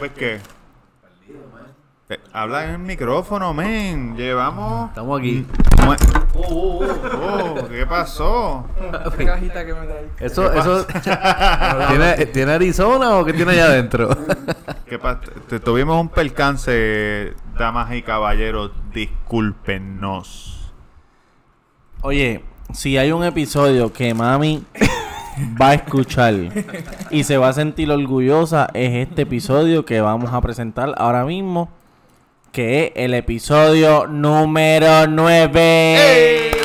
¿Ves qué? Eh, Habla en el micrófono, men. Llevamos. Estamos aquí. Mue- Oh, ¿Qué pasó? Esta cajita que me trae. Eso, eso. ¿Tiene, ¿Tiene Arizona o qué tiene allá adentro? ¿Qué te- Tuvimos un percance, damas y caballeros. Discúlpenos. Oye, si hay un episodio que mami va a escuchar y se va a sentir orgullosa, es este episodio que vamos a presentar ahora mismo, que es el episodio número 9. Ladies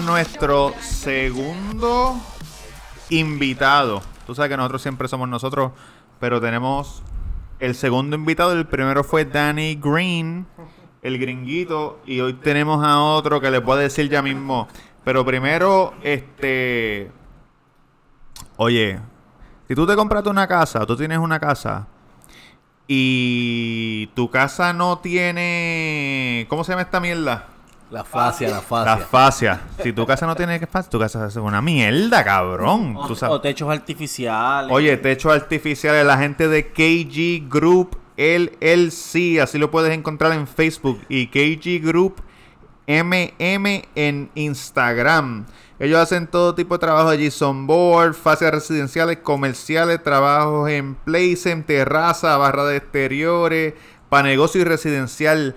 Nuestro segundo invitado. Tú sabes que nosotros siempre somos nosotros, pero tenemos el segundo invitado. El primero fue Danny Green, el gringuito, y hoy tenemos a otro que le puedo decir ya mismo. Pero primero, este, oye, si tú te compraste una casa, tú tienes una casa y tu casa no tiene, ¿cómo se llama esta mierda? La fascia, la La fascia. fascia. Si tu casa no tiene fascia, tu casa es una mierda, cabrón. O, Tú sabes. o techos artificiales. Oye, techos artificiales, la gente de KG Group LLC, así lo puedes encontrar en Facebook y KG Group MM en Instagram. Ellos hacen todo tipo de trabajo allí, son board, fascias residenciales, comerciales, trabajos en place, en terraza, barra de exteriores, para negocio y residencial,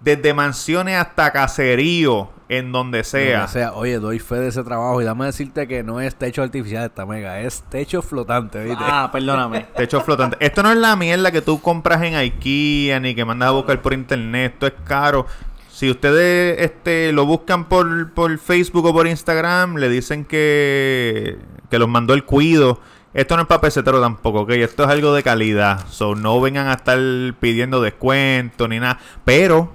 desde mansiones hasta caserío, en donde sea. O sea, oye, doy fe de ese trabajo y dame decirte que no es techo artificial esta mega, es techo flotante, ¿viste? Ah, perdóname. Techo flotante. Esto no es la mierda que tú compras en IKEA ni que mandas a buscar por internet. Esto es caro. Si ustedes este, lo buscan por, por Facebook o por Instagram, le dicen que, que los mandó el cuido. Esto no es para pesetero tampoco, ¿ok? Esto es algo de calidad. So, no vengan a estar pidiendo descuento ni nada. Pero,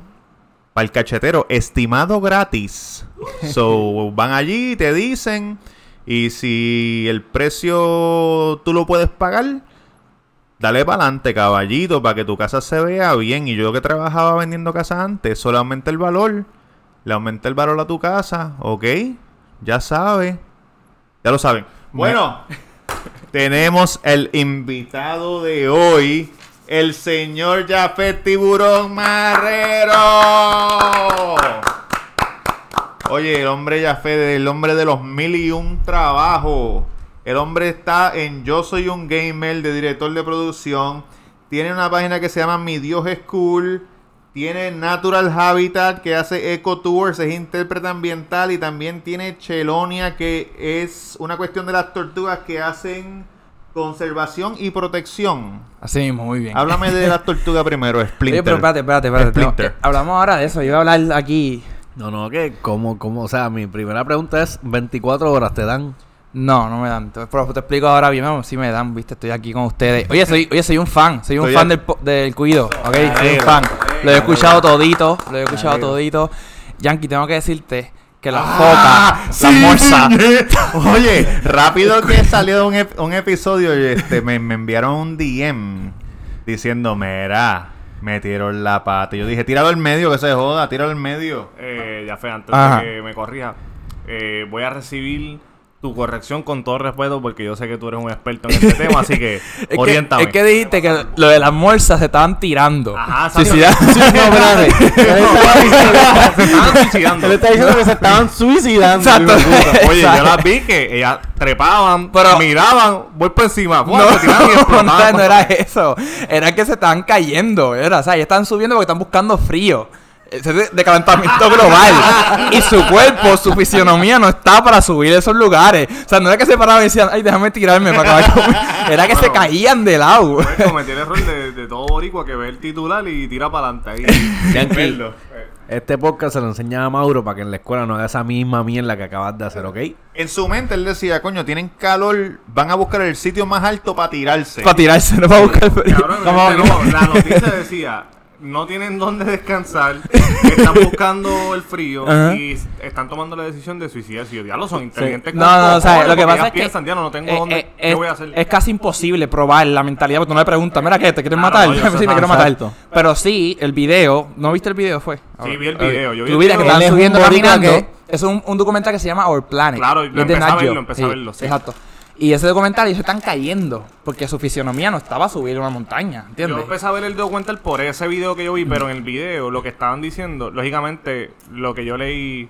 para el cachetero, estimado gratis. So, van allí, te dicen. Y si el precio tú lo puedes pagar, dale para adelante, caballito, para que tu casa se vea bien. Y yo que trabajaba vendiendo casas antes, solo aumenta el valor. Le aumenta el valor a tu casa, ¿ok? Ya sabe. Ya lo saben. Bueno, tenemos el invitado de hoy, el señor Jafet Tiburón Marrero. Oye, el hombre Jafet, el hombre de los mil y un trabajos. El hombre está en Yo Soy un Gamer, de director de producción. Tiene una página que se llama Mi Dios School. Tiene Natural Habitat, que hace eco tours, es intérprete ambiental. Y también tiene Chelonia, que es una cuestión de las tortugas que hacen conservación y protección. Así mismo, muy bien. Háblame de las tortugas primero, Splinter. Oye, pero espérate, espérate, espérate. Splinter. hablamos ahora de eso. Yo iba a hablar aquí. No, no, que como, como, o sea, mi primera pregunta es, 24 horas te dan. No, no me dan. Te, pero te explico ahora bien, vamos, sí me dan, viste, estoy aquí con ustedes. Oye, soy, oye, soy un fan, soy un Estoy fan a- del, po- del cuido, ok, soy un fan. Lo he escuchado todito, lo he escuchado todito. Yankee, tengo que decirte que la Ah, foca, sí, la morsa. Oye, rápido que salió un, ep- un episodio, este, me, me enviaron un DM diciendo, mira, metieron la pata. Y yo dije, tíralo al medio, que se joda, tíralo al medio. Eh, ya fue, antes Ajá. de que me corrija, eh, voy a recibir tu corrección con todo respeto porque yo sé que tú eres un experto en este tema, así que Es que, es que dijiste que lo de las morsas se estaban tirando. Ajá, salió- Suicida- Sí, no, espérate. Él estaba diciendo- Se estaban suicidando. Él está diciendo que se estaban suicidando. Exacto. Oye, yo las vi que ellas trepaban, Pero- miraban, voy por encima, No, era eso. Era que se estaban cayendo. Era, o sea, ya están subiendo porque están buscando frío. Ese es de, calentamiento global. y su cuerpo, su fisionomía no está para subir esos lugares. O sea, no era que se paraban y decían, ay, déjame tirarme para acabar con-". Era que se caían de lado. Cometí el error de, de todo boricua que ve el titular y tira para adelante ahí. Este podcast se lo enseña a Mauro para que en la escuela no haga esa misma mierda que acabas de hacer, ¿ok? En su mente él decía, coño, tienen calor, van a buscar el sitio más alto para tirarse. Para tirarse, no para buscar frío. Cabrón, este, no, la noticia decía, no tienen dónde descansar, están buscando el frío Ajá. y están tomando la decisión de suicidarse. Y yo, diablo, son inteligentes. No, con no, o sea, lo que pasa ellas es que. piensan, "Diablo, no tengo eh, dónde, eh, ¿qué es, voy a hacer? es casi imposible probar la mentalidad, porque tú no le preguntas, mira, ¿qué? ¿Te quieren Claro, matar? no, sí, me quiero matar. Pero sí, el video, ¿no viste el video? Fue. Sí, vi el video, yo vi el que video. estaban Él es un subiendo caminando. que- Es un, un documental que se llama Our Planet. Claro, y lo empecé a verlo, empecé a verlo, sí. Exacto. Y ese documental ellos están cayendo porque su fisionomía no estaba a subir una montaña, Yo ¿entiendes? empecé a ver el documental por ese video que yo vi, pero en el video lo que estaban diciendo, lógicamente, lo que yo leí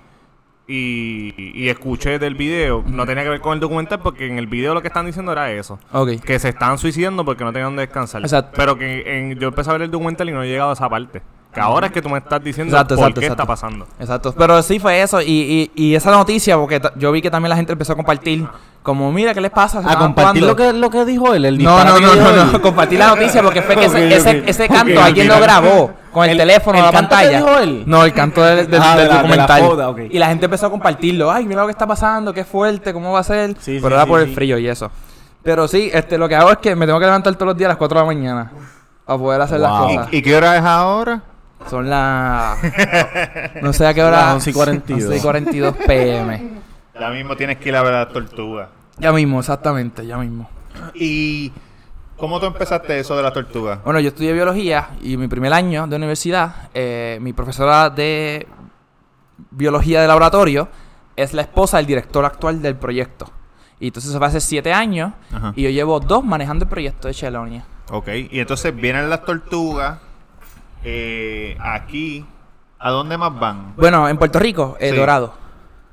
y, y escuché del video no tenía que ver con el documental porque en el video lo que están diciendo era eso. Que se estaban suicidando porque no tenían dónde descansar. Exacto. Pero que en- yo empecé a ver el documental y no he llegado a esa parte. Que ahora es que tú me estás diciendo Exacto, por exacto, qué exacto. está pasando. Exacto. Pero sí fue eso. Y, y, y esa noticia, porque yo vi que también la gente empezó a compartir. Como, mira, ¿qué les pasa? Se A estaban compartir lo que, lo que dijo él, el No, no, no, no, no. Compartir la noticia porque fue que ese, ese, canto al alguien lo grabó con el, El- teléfono el la canto que pantalla. dijo él. No, el canto del, del- Ah, del de la- de la documental. Y la gente empezó a compartirlo. Ay, mira lo que está pasando, qué fuerte, cómo va a ser. Sí, Pero sí, era sí, por sí. el frío y eso. Pero sí, este, lo que hago es que me tengo que levantar todos los días a las 4 de la mañana. Para poder hacer las cosas. ¿Y, y qué hora es ahora? Son las. No sé a qué hora. Las 11 y 42. 11 y 42 pm. Ya mismo tienes que ir a ver a la tortuga. Ya mismo, exactamente, ya mismo. ¿Y cómo tú empezaste eso de la tortuga? Bueno, yo estudié biología y mi primer año de universidad, eh, mi profesora de biología de laboratorio es la esposa del director actual del proyecto. Y entonces eso fue hace siete años Ajá. y yo llevo dos manejando el proyecto de Chelonia. Ok, y entonces vienen las tortugas eh, aquí. ¿A dónde más van? Bueno, en Puerto Rico, eh, Sí. Dorado.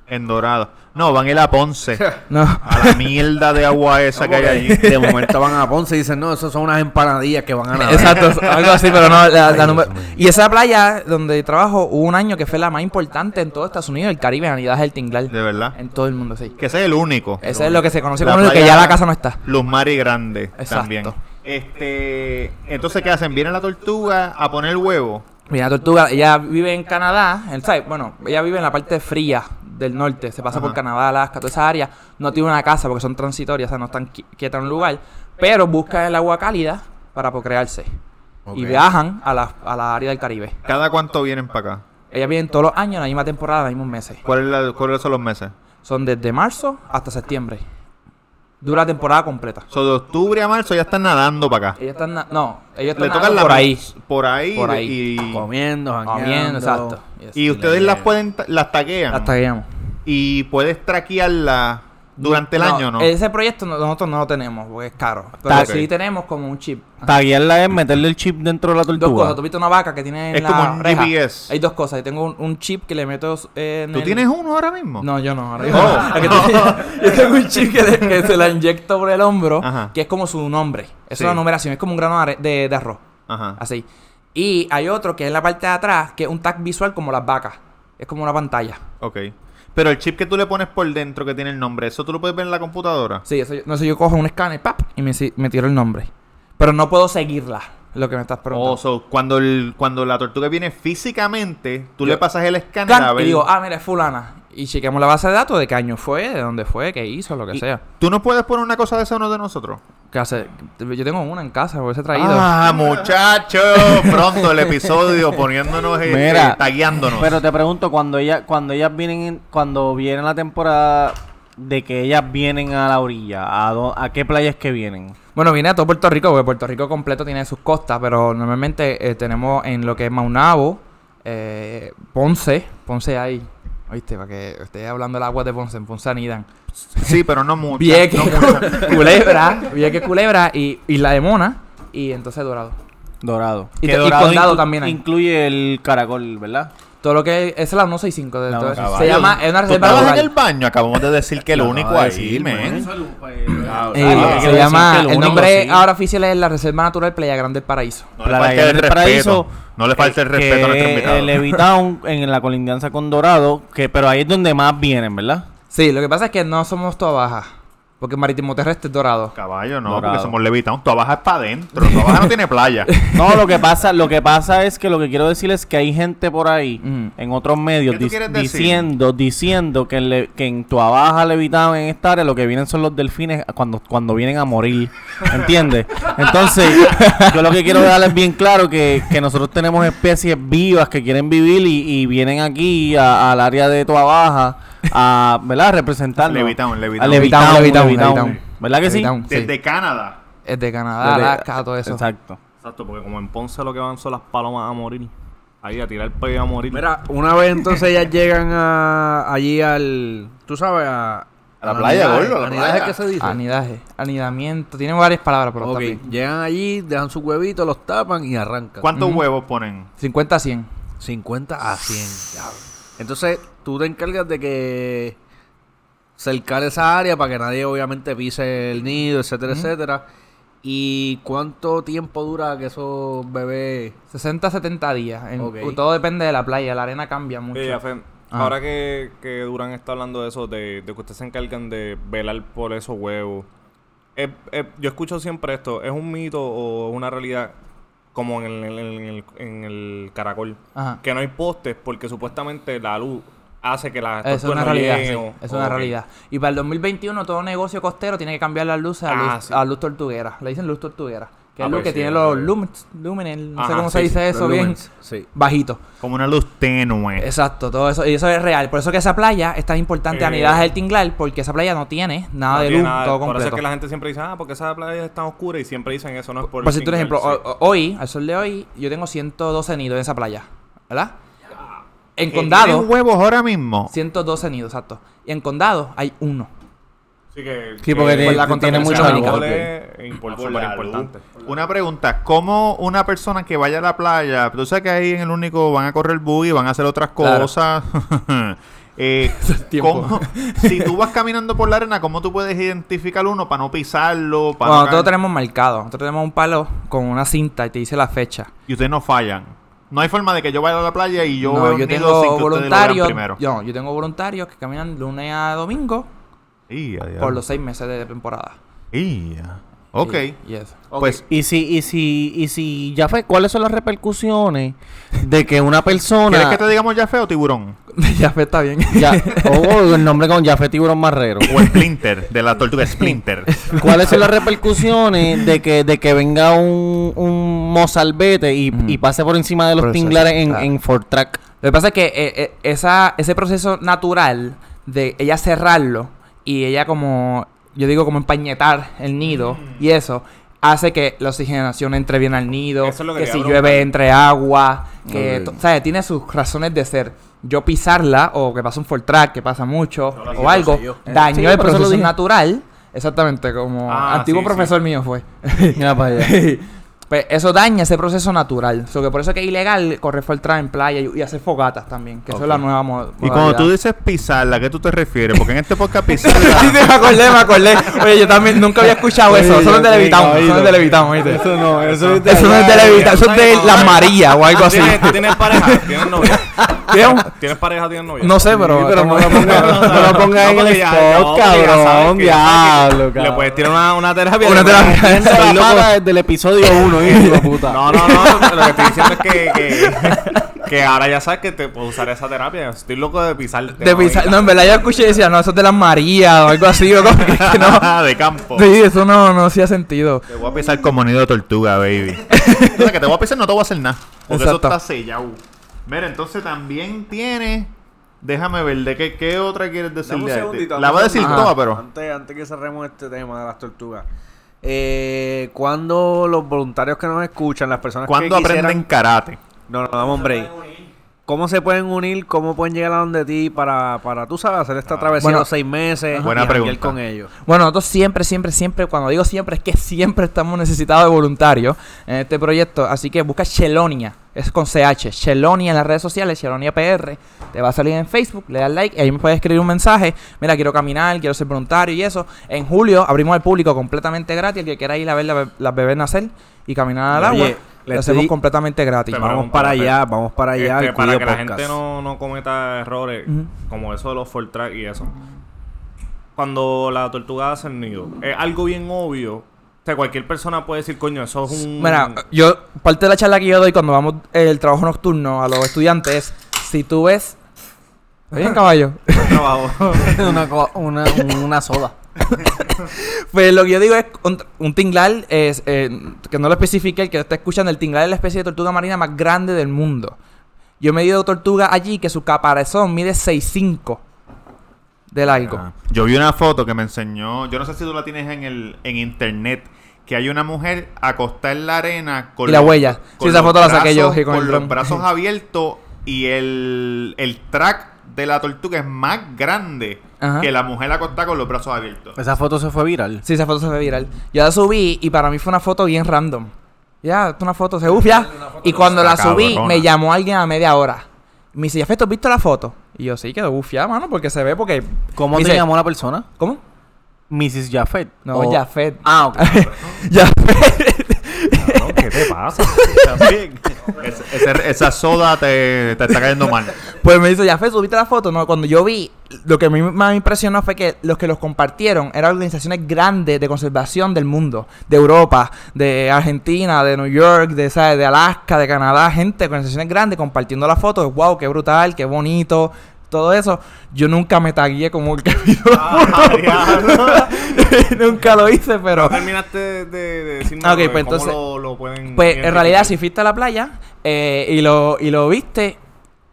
En Dorado. No, van a ir a Ponce. No. a la mierda de agua esa que hay allí. De momento van a Ponce y dicen, no, eso son unas empanadillas que van a nadar. Exacto, algo así, pero no. la- número- y esa playa donde trabajo hubo un año que fue la más importante en todo Estados Unidos, el Caribe, Anidas del Tinglar. De verdad. En todo el mundo, sí. Que ese es el único. Ese es lo que se conoce La como el que playa ya la casa no está. Luz Mari Grande Exacto. también. Este, entonces ¿qué hacen? Viene la tortuga a poner huevo. Mira, Tortuga, ella vive en Canadá, en-. Bueno, ella vive en la parte fría del norte, se pasa Ajá. por Canadá, Alaska, toda esa área. No tiene una casa porque son transitorias, o sea, no están qui- quietas en un lugar, pero buscan el agua cálida para procrearse. Y viajan a la, a la área del Caribe. ¿Cada cuánto vienen para acá? Ellas vienen todos los años, en la misma temporada, en los mismos meses. ¿Cuál es la- ¿Cuáles son los meses? Son desde marzo hasta septiembre. Dura la temporada completa. So, de octubre a marzo ya están nadando para acá. Ellos están, na- no, ellos Le están tocan nadando la por ahí. Por ahí. Por ahí. Y, Comiendo, jangueando. Comiendo, exacto. y ustedes las pueden, las taguean. Hasta que llegamos. Y puedes traquearla durante el No, año, ¿no? Ese proyecto no- nosotros no lo tenemos porque es caro. Pero sí tenemos como un chip. Taguearla es meterle el chip dentro de la Dos cosas. tortuga. Tú viste una vaca que tiene en Es la como un reja. GPS. Hay dos cosas. Yo tengo un, un chip que le meto eh, en ¿Tú el- tienes uno ahora mismo? No, yo no. ahora mismo. Oh. Yo tengo un chip que, le- que se la inyecto por el hombro, Ajá. que es como su nombre. Es Sí. una numeración, es como un grano de, de arroz. Ajá. Así. Y hay otro que es en la parte de atrás, que es un tag visual como las vacas. Es como una pantalla. Ok. Pero el chip que tú le pones por dentro que tiene el nombre, ¿eso tú lo puedes ver en la computadora? Sí, eso yo, no sé, yo cojo un escáner, pap, y me, me tiro el nombre. Pero no puedo seguirla, lo que me estás preguntando. O so, cuando, el, cuando la tortuga viene físicamente, tú Yo- le pasas el escáner a ver. y digo, ah, mira, es fulana. Y chequeamos la base de datos de qué año fue, de dónde fue, qué hizo, lo que Y- sea. ¿Tú no puedes poner una cosa de esa uno de nosotros? ¿Qué hace? Yo tengo una en casa, por he traído. Ah, muchachos. Pronto el episodio poniéndonos, eh, Mira, eh, tagueándonos. Pero te pregunto, cuando ella, cuando ellas vienen, en- cuando viene la temporada de que ellas vienen a la orilla, ¿a, dó- a qué playas que vienen? Bueno, viene a todo Puerto Rico, porque Puerto Rico completo tiene sus costas, pero normalmente eh, tenemos en lo que es Maunabo, eh, Ponce, Ponce hay, ¿oíste? Para que esté hablando del agua de Ponce, en Ponce anidan. Sí, pero no mucho. Vieques, no. Culebra, Vieques, Culebra y Isla de Mona y entonces Dorado. Dorado. Y te- y Dorado Condado inclu- también hay. Incluye el caracol, ¿verdad? Todo lo que es, la 165 de todo eso. Se llama, es una ¿Tú reserva en el baño? Acabamos de decir que lo único ahí, men. Eh, se llama, el nombre sí. ahora oficial es la Reserva Natural Playa Grande del Paraíso. No le falte el respeto. No le falte el que respeto a nuestro invitado. El Levitown en la colindancia con Dorado, que pero ahí es donde más vienen, ¿verdad? Sí, lo que pasa es que no somos todas bajas. Porque marítimo terrestre es dorado. Caballo, no, Dorado. porque somos levitados. Tu abaja es para adentro. Tu abaja no tiene playa. No, lo que pasa, lo que pasa es que lo que quiero decir es que hay gente por ahí en otros medios ¿Qué tú diciendo, diciendo que en, le- que en tu baja levitado en esta área lo que vienen son los delfines cuando, cuando vienen a morir. ¿Entiendes? Entonces, yo lo que quiero darles bien claro que, que nosotros tenemos especies vivas que quieren vivir y, y vienen aquí al área de tu baja a, ¿verdad? Representarnos. Levitown, Levitown. A Levitown, Levitown, Levitown. Levitown. ¿Verdad que sí? Levitown, sí. Desde Canadá. Es de Canadá, Desde- Alaska, todo eso. Exacto. Exacto, porque como en Ponce lo que van son las palomas a morir. Ahí a tirar peo a morir. Mira, una vez entonces ellas llegan a, allí al. Tú sabes, a. A la playa, anidaje. gordo, a la ¿Anidaje playa. qué se dice? Anidaje, anidamiento. Tiene varias palabras, pero Ok, está bien. llegan allí, dejan sus huevitos, los tapan y arrancan. ¿Cuántos huevos ponen? 50 a 100. 50 a 100. Entonces, tú te encargas de que cercar esa área para que nadie obviamente pise el nido, etcétera, etcétera. ¿Y cuánto tiempo dura que esos bebés... 60 a 70 días. En-. Todo depende de la playa. La arena cambia mucho. Yafe, Ah. ahora que, que Durán está hablando de eso, de, de que ustedes se encargan de velar por esos huevos. es- es- yo escucho siempre esto, ¿es un mito o una realidad como en el, en el- en caracol? Ajá. Que no hay postes porque supuestamente la luz hace que Eso es una no realidad. lleguen sí, o- Es una realidad. Y para el 2021 todo negocio costero tiene que cambiar las luces a, Ah, luz, sí. a luz tortuguera. Le dicen luz tortuguera. Que Ah, es luz pues que sí, tiene los lumens, no sé Ajá, cómo se sí, dice sí, eso bien. Bajito. Como una luz tenue. Exacto, todo eso. Y eso es real. Por eso que esa playa es tan importante a Eh, nivel del Tinglar, porque esa playa no tiene nada No de luz, nada- todo Por eso completo. es que la gente siempre dice, ah, porque esa playa es tan oscura y siempre dicen eso, no es por Por decirte un ejemplo, hoy, al sol de hoy, yo tengo 112 nidos en esa playa. ¿Verdad? En ¿Que condado, huevos ahora mismo? 112 nidos, exacto. Y en condado hay uno. Sí, que, Sí, porque que la tiene mucho importante. Una pregunta, ¿cómo una persona que vaya a la playa, tú sabes que ahí en el único van a correr buggy, van a hacer otras Claro. cosas? eh. ¿cómo- si tú vas caminando por la arena, ¿cómo tú puedes identificar uno para no pisarlo? Para Bueno, no nosotros tenemos marcado. Nosotros tenemos un palo con una cinta y te dice la fecha. Y ustedes no fallan. No hay forma de que yo vaya a la playa y yo No, yo nido tengo sin que ustedes lo vean voluntarios. primero. Yo, yo tengo voluntarios que caminan lunes a domingo Por los seis meses de temporada. Y a- Ok. Y, y eso. Pues Y si, y si, y si, ya fue, ¿cuáles son las repercusiones de que una persona... ¿Quieres que te digamos ya feo tiburón? ya fue, está bien. Ya, oh, el nombre con Jafé Tiburón Marrero. O Splinter, de la tortuga Splinter. ¿Cuáles son las repercusiones de que, de que venga un, un mozalbete y, y pase por encima de los Proceso, tinglares en, claro. en Fort Track? Lo que pasa es que eh, eh, esa, ese proceso natural de ella cerrarlo y ella como, yo digo como empañetar el nido Mm. y eso, hace que la oxigenación entre bien al nido, Eso es lo que si llueve entre agua, que, to- ¿sabes? Tiene sus razones de ser. Yo pisarla o que pasa un Ford Track, que pasa mucho, o algo, dañó Sí, el proceso natural. Exactamente, como Ah, antiguo sí, profesor mío fue. Mira para allá. Pues eso daña ese proceso natural. So que por eso es que es ilegal correr track en playa y, y hacer fogatas también. Que eso es la nueva mo- Y cuando tú dices pisarla, ¿a qué tú te refieres? Porque en este podcast Sí, pisarla... sí, me acordé, me acordé. Oye, yo también nunca había escuchado eso. Eso no es de Levitown. Eso no es de Levitown, ¿oíste? Eso no, eso es Eso no es de Levitown. Eso es de Las Marías o algo así. ¿Tienes, ¿tú ¿Tienes pareja? ¿Tienes novia? ¿Tienes? ¿Tienes pareja? ¿Tienes novia? No sé, pero. pero no lo pongas no lo pongas en el spot, cabrón. Diablo, Le puedes tirar una, una terapia. Una terapia. Desde el episodio 1, hijo de puta. No, no, no. Lo que estoy diciendo es que, que, que ahora ya sabes que te puedo usar esa terapia. Estoy loco de pisar. De pisar. No, en verdad yo escuché y decía, no, eso es de Las Marías o algo así. O como que, que no. de campo. Sí, eso no, no hacía sentido. Te voy a pisar como nido de tortuga, baby. Entonces, que te voy a pisar no te voy a hacer nada. Porque Exacto. eso está sellado. Mira, entonces también tiene... Déjame ver, ¿de qué, qué otra quieres decir este? segundito, La voy a decir toda, pero... Antes, antes que cerremos este tema de las tortugas. Eh, cuando los voluntarios que nos escuchan, las personas ¿Cuándo que quisieran- aprenden karate? No, no, dame un break. ¿Cómo se pueden unir? ¿Cómo pueden llegar a donde ti para, para tú sabes, hacer esta travesía Bueno, los seis meses? buena y pregunta. con ellos. Bueno, nosotros siempre, siempre, siempre, cuando digo siempre, es que siempre estamos necesitados de voluntarios en este proyecto. Así que busca Chelonia, es con CH, Chelonia en las redes sociales, Chelonia PR. Te va a salir en Facebook, le das like y ahí me puedes escribir un mensaje. Mira, quiero caminar, quiero ser voluntario y eso. En julio abrimos al público completamente gratis. El que quiera ir a ver la las bebés nacer y caminar al Oye, agua, le lo hacemos completamente gratis. Te Vamos para allá, vamos para allá. Este, para que la gente no, no cometa errores como eso de los full track y eso. cuando la tortuga hace el nido, es algo bien obvio. O sea, cualquier persona puede decir, coño, eso es un... Mira, yo, parte de la charla que yo doy cuando vamos el trabajo nocturno a los estudiantes es, si tú ves... ¿Está bien, caballo? trabajo. una, una, una soda. Pues lo que yo digo es un, un tinglar, es, eh, que no lo especifique el que está escuchando, el tinglar es la especie de tortuga marina más grande del mundo. Yo he medido tortuga allí que su caparazón mide 6'5 de largo. Ah, Yo vi una foto que me enseñó, yo no sé si tú la tienes en el en internet, que hay una mujer acostada en la arena con Y la los- huella. Sí, con esa los foto la saqué yo, brazos- sí, con con los brazos abiertos y el, el track de la tortuga es más grande Ajá. que la mujer acostada con los brazos abiertos. Esa foto se fue viral. Sí, esa foto se fue viral. Yo la subí y para mí fue una foto bien random. Ya, es una foto, se uf, ya. Y cuando la subí, cabrona. me llamó alguien a media hora. Me dice, ¿tú has visto la foto? Y yo, sí, quedó bufiada, mano, porque se ve, porque... ¿Cómo Me te dice, llamó la persona? ¿Cómo? Mrs. Jafet. No, O- Jafet. Ah, ok. Jafet. ¿Qué te pasa? Esa soda te, te está cayendo mal. Pues me dice, Jafet, ¿subiste la foto? No, cuando yo vi, lo que a mí más me impresionó fue que los que los compartieron eran organizaciones grandes de conservación del mundo. De Europa, de Argentina, de New York, de, ¿sabes? de Alaska, de Canadá. Gente, organizaciones grandes compartiendo la foto. Wow, qué brutal, qué bonito. Todo eso. Yo nunca me tagué como el la foto. nunca lo hice, pero... No terminaste de, de, de decirme Ah, ok, de pues entonces- lo, lo pueden Pues en realidad, si fuiste a la playa eh, y, lo, y lo viste,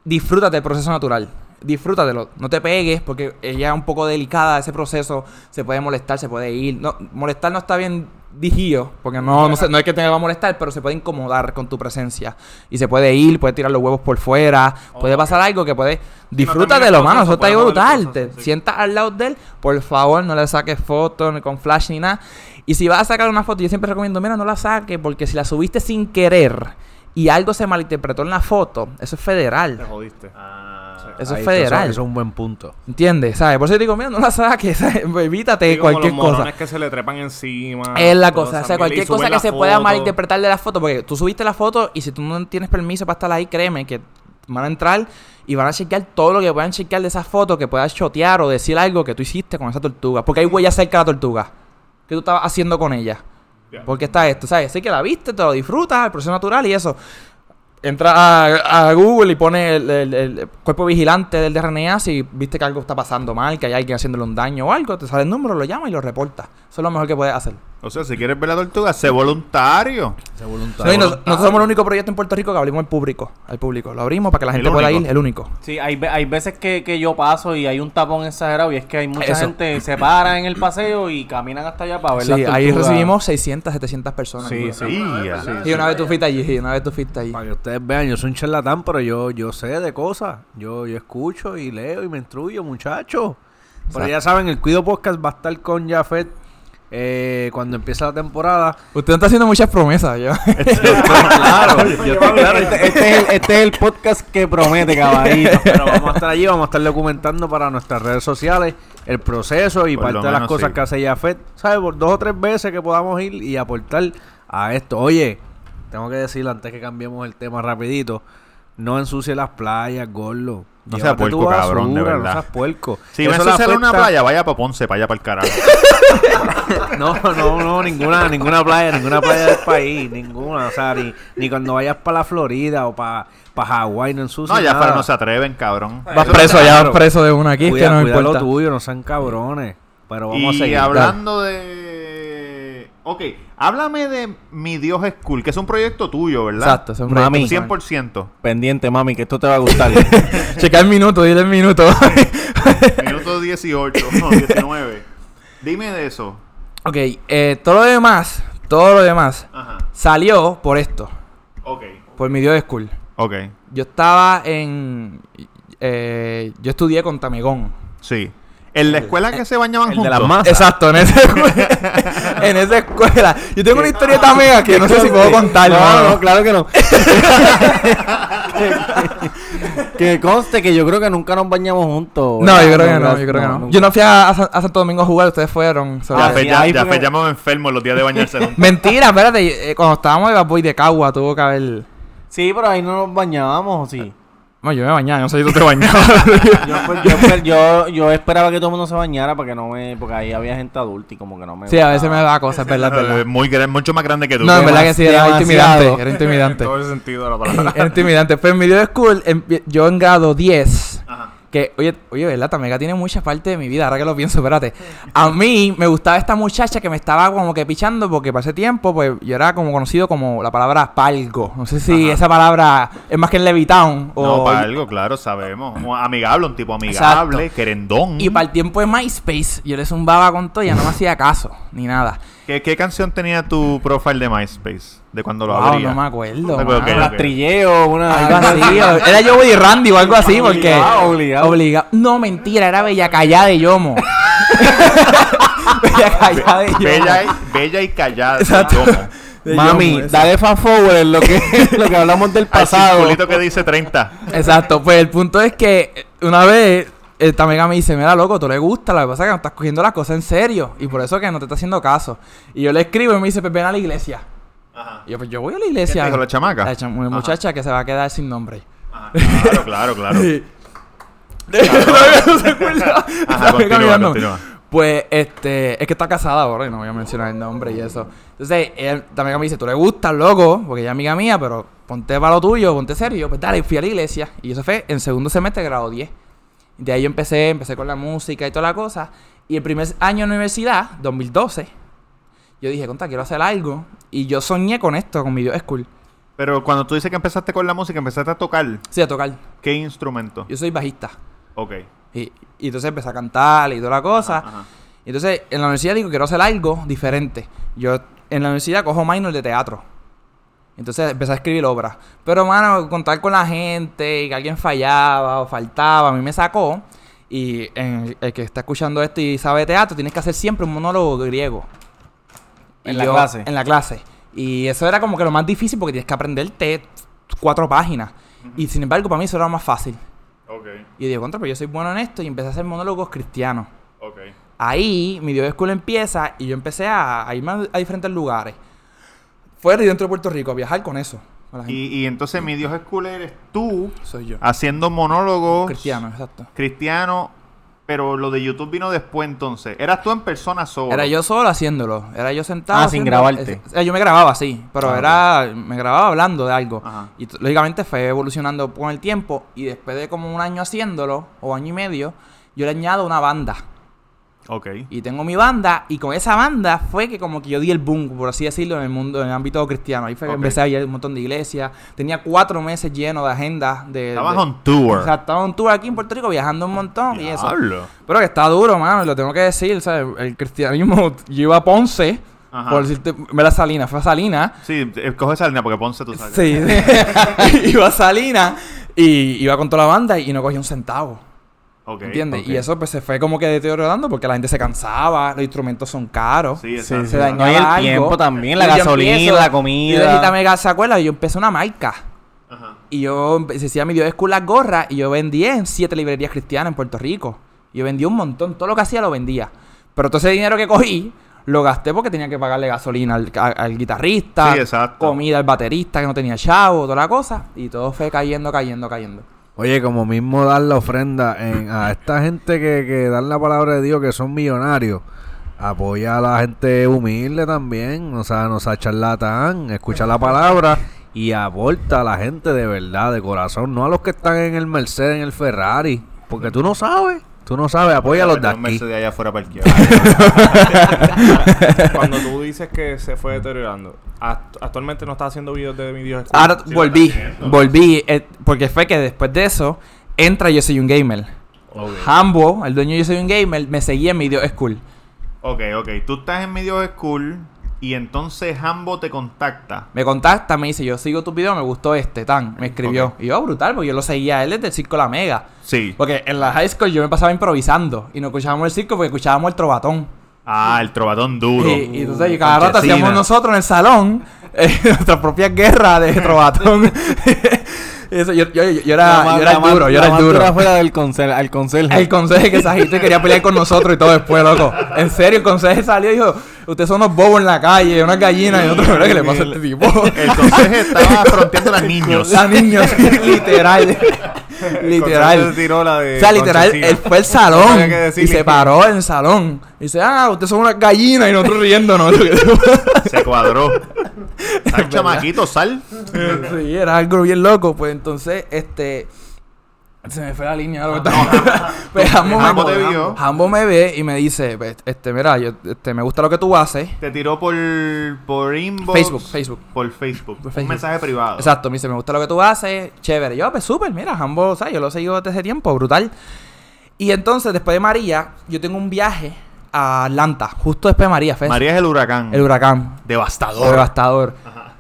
disfrútate del proceso natural. Disfrútatelo. No te pegues porque ella es un poco delicada ese proceso. Se puede molestar, se puede ir. No, molestar no está bien digido porque no, no, sé, no es que te va a molestar, pero se puede incomodar con tu presencia. Y se puede ir, puede tirar los huevos por fuera. Puede pasar algo que puede... Disfrútatelo, mano. Eso está brutal. Te sí. sientas al lado de él, por favor, no le saques fotos ni con flash ni nada. Y si vas a sacar una foto, yo siempre recomiendo, mira, no la saques, porque si la subiste sin querer y algo se malinterpretó en la foto, eso es Te Eso Ahí, es federal. Eso, eso es un buen punto. ¿Entiendes? ¿Sabes? Por eso te digo, mira, no la saques, ¿sabes? evítate Sí, como cualquier los cosa. que se le trepan encima. Es la cosa, o sea, cualquier cosa que se pueda malinterpretar de la foto, porque tú subiste la foto y si tú no tienes permiso para estar ahí, créeme que van a entrar y van a chequear todo lo que puedan chequear de esa foto, que puedas chotear o decir algo que tú hiciste con esa tortuga. Porque hay huellas cerca de la tortuga. ¿Qué tú estabas haciendo con ella? Porque está esto, ¿sabes? Sé que la viste, te lo disfrutas, el proceso natural y eso. Entra a, a Google y pone el, cuerpo vigilante del DRNA si viste que algo está pasando mal, que hay alguien haciéndole un daño o algo, te sale el número, lo llama y lo reporta. Eso es lo mejor que puedes hacer. O sea, si quieres ver la tortuga, sé voluntario. No, voluntario. nos- nosotros somos el único proyecto en Puerto Rico que abrimos al público. Al público. Lo abrimos para que la gente pueda ir, el único. Sí, hay, ve- hay veces que, que yo paso y hay un tapón exagerado y es que hay mucha Eso. gente se para en el paseo y caminan hasta allá para ver Sí, las ahí tortugas. recibimos 600, 700 personas. Sí, sí. Sí, Y una vez tú fuiste allí, sí, una vez tú fuiste allí. Para que ustedes vean, yo soy un charlatán, pero yo, yo sé de cosas. Yo, yo escucho y leo y me instruyo, muchachos. Pero ya saben, el Cuido Podcast va a estar con Jafet eh, cuando empiece la temporada. Usted está haciendo muchas promesas, yo. claro, yo estoy claro. Este, este es el, este es el podcast que promete, caballito. Pero vamos a estar allí, vamos a estar documentando para nuestras redes sociales el proceso y Por parte de las cosas sí. que hace Jafet, ¿sabes? Por dos o tres veces que podamos ir y aportar a esto. Oye, tengo que decirlo antes que cambiemos el tema rapidito. No ensucie las playas, gordo. No sea Llévate tu puerco, cabrón, de verdad. No seas puerco. Si vas Eso a le hacer una afecta- playa, vaya para Ponce, para allá para el carajo. No, no, no, ninguna, ninguna playa, ninguna playa del país, ninguna. O sea, ni, ni cuando vayas para la Florida o para pa Hawái, no ensucies No, ya para no se atreven, cabrón. Vas Eso preso, ya vas preso de una aquí, es Cuida, que no cuida importa. lo tuyo, no sean cabrones. Pero vamos a Y seguir. hablando de... Ok, háblame de Mi Dios School, que es un proyecto tuyo, ¿verdad? Exacto, es un Mami. proyecto personal. 100%. Pendiente, mami, que esto te va a gustar. Checa el minuto, dile el minuto. Minuto 18, no, 19. Dime de eso. ok, eh, todo lo demás, todo lo demás Ajá. salió por esto, Ok. por mi Dios School. Ok. Yo estaba en. eh, yo estudié con Tamegón. Sí. En la escuela que se bañaban el de juntos. las masas. Exacto, en esa escuela. en esa escuela. Yo tengo una historia tan mega que no sé si puedo contar. No, mano. no, claro que no. que conste que yo creo que nunca nos bañamos juntos. No, yo creo que no, yo creo que no. Yo no fui a, a San- a Santo Domingo a jugar, ustedes fueron. Ya Ah, fe, ya, fue enfermos los días de bañarse juntos. Mentira, espérate. eh, cuando estábamos de Bad Boy de Cagua, tuvo que haber. Sí, pero ahí no nos bañábamos, sí. Bueno, yo me bañaba, no sé si tú te bañabas. Yo, pues, yo, pues, yo, yo esperaba que todo el mundo se bañara para que no me. Porque ahí había gente adulta y como que no me. sí, a veces me gustaba. da cosas, es verdad, es verdad. muy mucho más grande que tú. No, en verdad que sí, era intimidante. Era En intimidante. todo el sentido de la palabra. Era intimidante. Pues en mi video school, yo en grado 10, Ajá. Que, oye, oye, ¿verdad? Tamega tiene mucha parte de mi vida, ahora que lo pienso, espérate. A mí me gustaba esta muchacha que me estaba como que pichando, porque para ese tiempo, pues yo era como conocido como la palabra palgo. No sé si esa palabra es más que en Levitown o... No, para algo, claro, sabemos. Amigable, un tipo amigable, Exacto. querendón. Y para el tiempo de MySpace, yo le zumbaba con todo y ya no me hacía caso, ni nada. ¿Qué, qué canción tenía tu profile de MySpace? De cuando lo Wow, abría. no me acuerdo. Me acuerdo mano. que- Un rastrilleo, una. Algo así, era yo Woody Randy o algo así, porque. Obligado, obligado. Obligado. No, mentira, era Bella Callada de Yomo. Bella Callada de Yomo. Bella y, bella y callada. Exacto. Yomo. De Mami, Yomo, esa. dale fast forward en lo que, lo que hablamos del pasado. circulito que dice 30. Exacto, pues el punto es que una vez esta amiga me dice, mira loco, tú le gusta, lo que pasa es que no estás cogiendo las cosas en serio y por eso que no te está haciendo caso. Y yo le escribo y me dice, pues ven a la iglesia. Ajá. Y yo, pues yo voy a la iglesia. ¿Quién te dijo, la chamaca? La cham- una Ajá. muchacha que se va a quedar sin nombre. Ajá, Claro, claro, claro. Todavía no. Pues, este, es que está casada ahora y no voy a mencionar el nombre y eso. Entonces, él también me dice, tú le gustas, loco, porque ella es amiga mía, pero ponte para lo tuyo, ponte serio. Yo, Pues dale, fui a la iglesia. Y eso fue en segundo semestre, grado 10. De ahí yo empecé, empecé con la música y toda la cosa. Y el primer año de universidad, 2012, yo dije, conta, quiero hacer algo. Y yo soñé con esto, con Video School. Pero cuando tú dices que empezaste con la música, empezaste a tocar. Sí, a tocar. ¿Qué instrumento? Yo soy bajista. Ok. Y, y entonces empecé a cantar y toda la cosa. Ajá, ajá. Y entonces en la universidad digo, quiero hacer algo diferente. Yo en la universidad cojo minor de teatro. Entonces empecé a escribir obras. Pero, mano, contar con la gente y que alguien fallaba o faltaba, a mí me sacó. Y en- el que está escuchando esto y sabe teatro, tienes que hacer siempre un monólogo griego. En Y la yo- clase. En la clase. Y eso era como que lo más difícil porque tienes que aprenderte cuatro páginas. Y sin embargo, para mí eso era lo más fácil. Y digo, contra, pero yo soy bueno en esto y empecé a hacer monólogos cristianos. Ahí mi video school empieza y yo empecé a, a irme a, a diferentes lugares. Fuera y dentro de Puerto Rico, a viajar con eso. Y, y entonces mi Dios School eres tú Soy yo. haciendo monólogos Cristiano, exacto. cristianos, pero lo de YouTube vino después entonces. Eras tú en persona solo. Era yo solo haciéndolo. Era yo sentado. Ah, sin grabarte. es- eh, yo me grababa, sí. Pero Ah, era. Me grababa hablando de algo. Ajá. Y lógicamente fue evolucionando con el tiempo. Y después de como un año haciéndolo, o año y medio, yo le añado una banda. Ok. Y tengo mi banda, y con esa banda fue que como que yo di el boom, por así decirlo, en el mundo, en el ámbito cristiano. Ahí fue que empecé a ir a un montón de iglesias. Tenía cuatro meses llenos de agendas. De, Estabas de- on tour. O sea, estaba en tour aquí en Puerto Rico viajando un montón y eso. Diablo. Pero que está duro, mano, y lo tengo que decir. ¿sabes? El cristianismo, yo iba a Ponce, Ajá. por decirte, me la Salina, fue a Salina. Sí, eh, coge esa línea porque Ponce tú sabes. Sí, iba a Salina y iba con toda la banda y no cogía un centavo. Ok, ¿Entiendes? Y eso pues se fue como que deteriorando porque la gente se cansaba, los instrumentos son caros. Sí, Sí. Se dañaba No, y el algo. tiempo también, la Y yo gasolina, empiezo- la Y comida. ahorita me se acuerda, yo empecé una marca. Ajá. Y yo hacía mi Dios School las gorras y yo vendía en siete librerías cristianas en Puerto Rico. Yo vendía un montón, todo lo que hacía lo vendía. Pero todo ese dinero que cogí lo gasté porque tenía que pagarle gasolina al, al guitarrista, Sí, comida al baterista que no tenía chavo, toda la cosa. Y todo fue cayendo, cayendo, cayendo. Oye, como mismo dar la ofrenda en- a esta gente que, que dan la palabra de Dios, que son millonarios, apoya a la gente humilde también, o sea, no sea charlatán, escucha la palabra y aporta a la gente de verdad, de corazón, no a los que están en el Mercedes, en el Ferrari, porque tú no sabes, tú no sabes, apoya a los de aquí. Mercedes allá afuera parqueado. Cuando tú dices que se fue deteriorando, act- actualmente no estás haciendo videos de mi Dios School. Ahora Sí, volví, volví, eh, porque fue que después de eso entra Yo Soy Un Gamer. Hambo, el dueño de Yo Soy Un Gamer, me seguía en mi Dios School. ok, ok. Tú estás en mi Dios School y entonces Hambo te contacta. Me contacta, me dice, yo sigo tu video, me gustó este, tan, me escribió. Ok. Y yo, brutal, porque yo lo seguía a él desde el Circo La Mega. Sí. Porque en la high school yo me pasaba improvisando y no escuchábamos el circo porque escuchábamos el trovatón. Ah, el trovatón duro. Y, y entonces y cada rato hacíamos nosotros en el salón eh, nuestra propia guerra de trovatón. Eso, yo, yo, yo, yo era, La yo era el más- duro, yo la era duro. dura fuera del conserje, al conserje. El conseje que gente quería pelear con nosotros y todo después, loco. En serio, el conseje salió y dijo, ustedes son unos bobos en la calle, unas gallinas y nosotros, ¿qué le pasa a este tipo? El conseje estaba fronteando a los niños. A niños, literal. literal. Consuelo tiró la de O sea, literal, Conchecina. él fue al salón y se paró en el salón. Y dice, ah, ustedes son unas gallinas y nosotros riéndonos. Se cuadró. Sal, chamaquito, sal. sí, era algo bien loco. Pues entonces, este... Se me fue la línea. lo que Pues Jambo me- Jambo te vio. Jambo me ve y me dice, pues, este, mira, yo, este, me gusta lo que tú haces. Te tiró por, por inbox. Facebook, Facebook. Por Facebook. Por Un mensaje privado. Exacto, me dice, me gusta lo que tú haces, chévere. Yo, pues súper, mira, Jambo, o sea, yo lo sigo desde ese tiempo, brutal. Y entonces, después de María, yo tengo un viaje a Atlanta, justo después de María, María es el huracán. el huracán. Devastador. Devastador.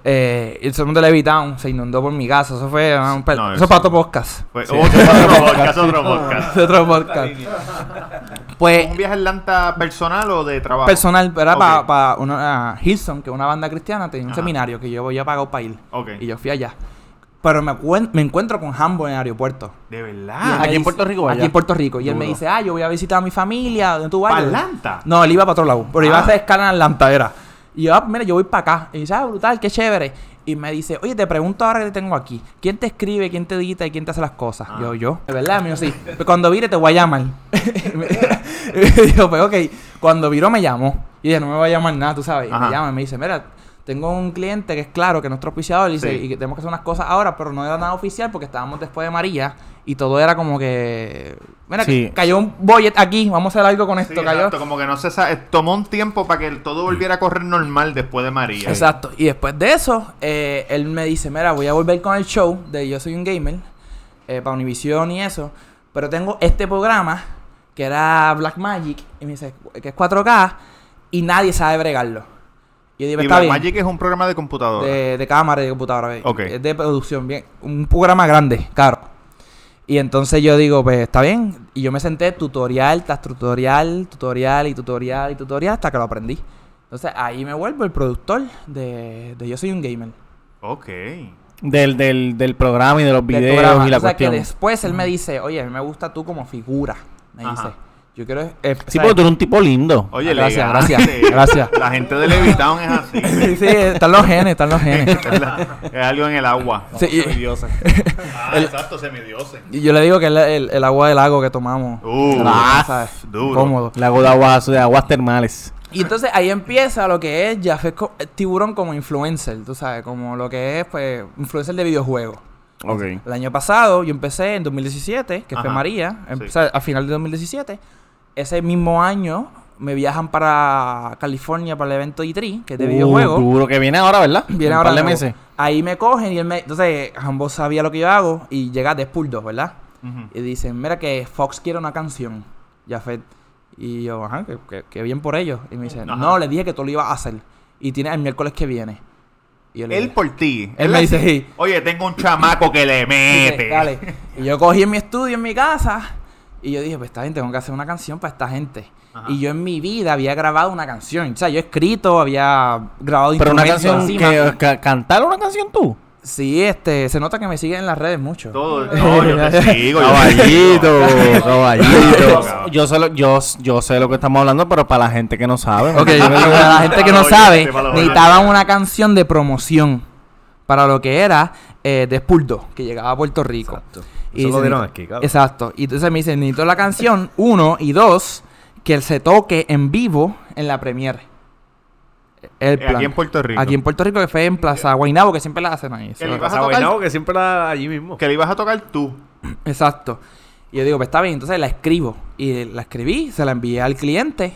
Eh, el segundo de Levitown se inundó por mi casa. Eso fue un pe- No, eso eso- para otro podcast. Fue- otro, otro podcast, otro podcast. otro podcast. Pues ¿Un viaje a Atlanta personal o de trabajo? personal, era Ok. para una Hilson, que es una banda cristiana, tenía un Ajá. seminario que yo voy a pagar para ir. Ok. Y yo fui allá. Pero me, cuen- me encuentro con Hambo en el aeropuerto. De verdad. ¿Aquí en Puerto Rico allá? Aquí en Puerto Rico. Y él me dice, ah, yo voy a visitar a mi familia. ¿Dónde tú vas? ¿Pa Yo- Atlanta? No, él iba para otro lado. Pero iba a Ah. hacer escala en Atlanta, era. Y yo, ah, mira, yo voy para acá. Y dice, ah, brutal, qué chévere. Y me dice, oye, te pregunto ahora que te tengo aquí. ¿Quién te escribe, quién te edita y quién te hace las cosas? Ah. Yo, yo. De verdad, mío, sí. Pues cuando vire te voy a llamar. y me dijo, pues ok. Cuando viró me llamó. Y dije, no me va a llamar nada, tú sabes. Y me llama y me dice, mira, tengo un cliente que es claro, que es nuestro auspiciador. Y, dice, Sí. y que tenemos que hacer unas cosas ahora, pero no era nada oficial porque estábamos después de María. Y todo era como que... Mira, Sí. cayó un budget aquí. Vamos a hacer algo con Sí, esto. cayó. exacto, como que no se sa- tomó un tiempo para que todo volviera a correr normal después de María. Exacto. Y después de eso, eh, él me dice, mira, voy a volver con el show de Yo Soy un Gamer, eh, para Univision y eso, pero tengo este programa que era Black Magic, y me dice que es 4K, y nadie sabe bregarlo. Y yo digo, Y está bien. Blackmagic es un programa de computadora. De, de cámara y de computadora. ¿ves? Ok. Es de producción, bien. Un programa grande, caro. Y entonces yo digo, pues está bien. Y yo me senté tutorial tras tutorial, tutorial y tutorial y tutorial hasta que lo aprendí. Entonces ahí me vuelvo el productor de, de Yo Soy un Gamer. Ok. Del, del, del programa y de los videos y la o sea cuestión. que después él me dice, oye, a mí me gusta tú como figura. Me Ajá. dice, yo quiero... eh, Sí, porque tú eres un tipo lindo. Oye, Gracias, elegante. gracias, gracias. La gente de Levitown es así. sí, sí, están los genes, están los genes. es, la- es algo en el agua. Sí, y- Ah, exacto, semidioses. Y yo le digo que es el, el agua del lago que tomamos. Uh, Ah, duro. Cómodo. Lago de aguas, de aguas termales. Y entonces ahí empieza lo que es co- eh, Tiburón como influencer, tú sabes, como lo que es, pues, influencer de videojuegos. Ok. El año pasado yo empecé en 2017, que fue. María, em- Sí. a final de 2017. Ese mismo año me viajan para California para el evento E3, que es de Uh, videojuegos. Duro que viene ahora, ¿verdad? Viene Un ahora par de nuevo. meses. Ahí me cogen y él me... Entonces, ambos sabía lo que yo hago y llega Deadpool 2, ¿verdad? Y dicen, mira que Fox quiere una canción, Jafet. Y yo, ajá, que, que- que bien por ellos. Y me dice, Ajá. no, le dije que tú lo ibas a hacer. Y tiene el miércoles que viene. Y yo le Él dije, por ti. Él me dice, sí. Oye, tengo un chamaco que le Dice, mete. Dale. Y yo cogí en mi estudio, en mi casa. Y yo dije, pues está bien, tengo que hacer una canción para esta gente. Ajá. Y yo en mi vida había grabado una canción. O sea, yo he escrito, había grabado Pero una canción encima. que, ca- cantar una canción tú. Sí, este, se nota que me siguen en las redes mucho. Todo. No, yo te sigo. Caballito, caballito. Yo sé, lo, yo, yo sé lo que estamos hablando, pero para la gente que no sabe. Ok, yo le digo a la gente que no sabe, este necesitaban una canción de promoción para lo que era eh, 2, que llegaba a Puerto Rico. Exacto. Y Eso lo dice, dieron necesito- aquí, cabrón. Exacto. Y entonces me dicen, necesito la canción, uno, y dos, que se toque en vivo en la premiere. El Eh, plan. Aquí en Puerto Rico. Aquí en Puerto Rico, que fue en Plaza Guaynabo, que siempre la hacen ahí. Que le ibas a tocar. Guaynabo, que siempre era allí mismo. Que le ibas a tocar tú. Exacto. Y yo digo, pues está bien, entonces la escribo. Y la escribí, se la envié al cliente.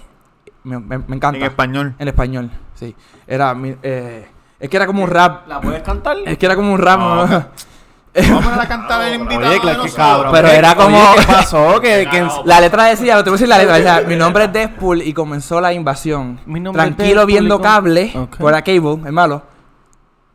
Me, me- me encanta. En español. En español, sí. Era eh, es que era como un rap. ¿La puedes cantar? Es que era como un rap. No. ¿no? Vamos a cantar el invitado. Oye, claro cabrón. Pero era como- Oye, ¿qué pasó? Que, La letra decía, lo te voy a decir la letra, decía, mi nombre es Deadpool y comenzó la invasión. Mi nombre es Tranquilo viendo cable, Ok. por era Cable, el malo.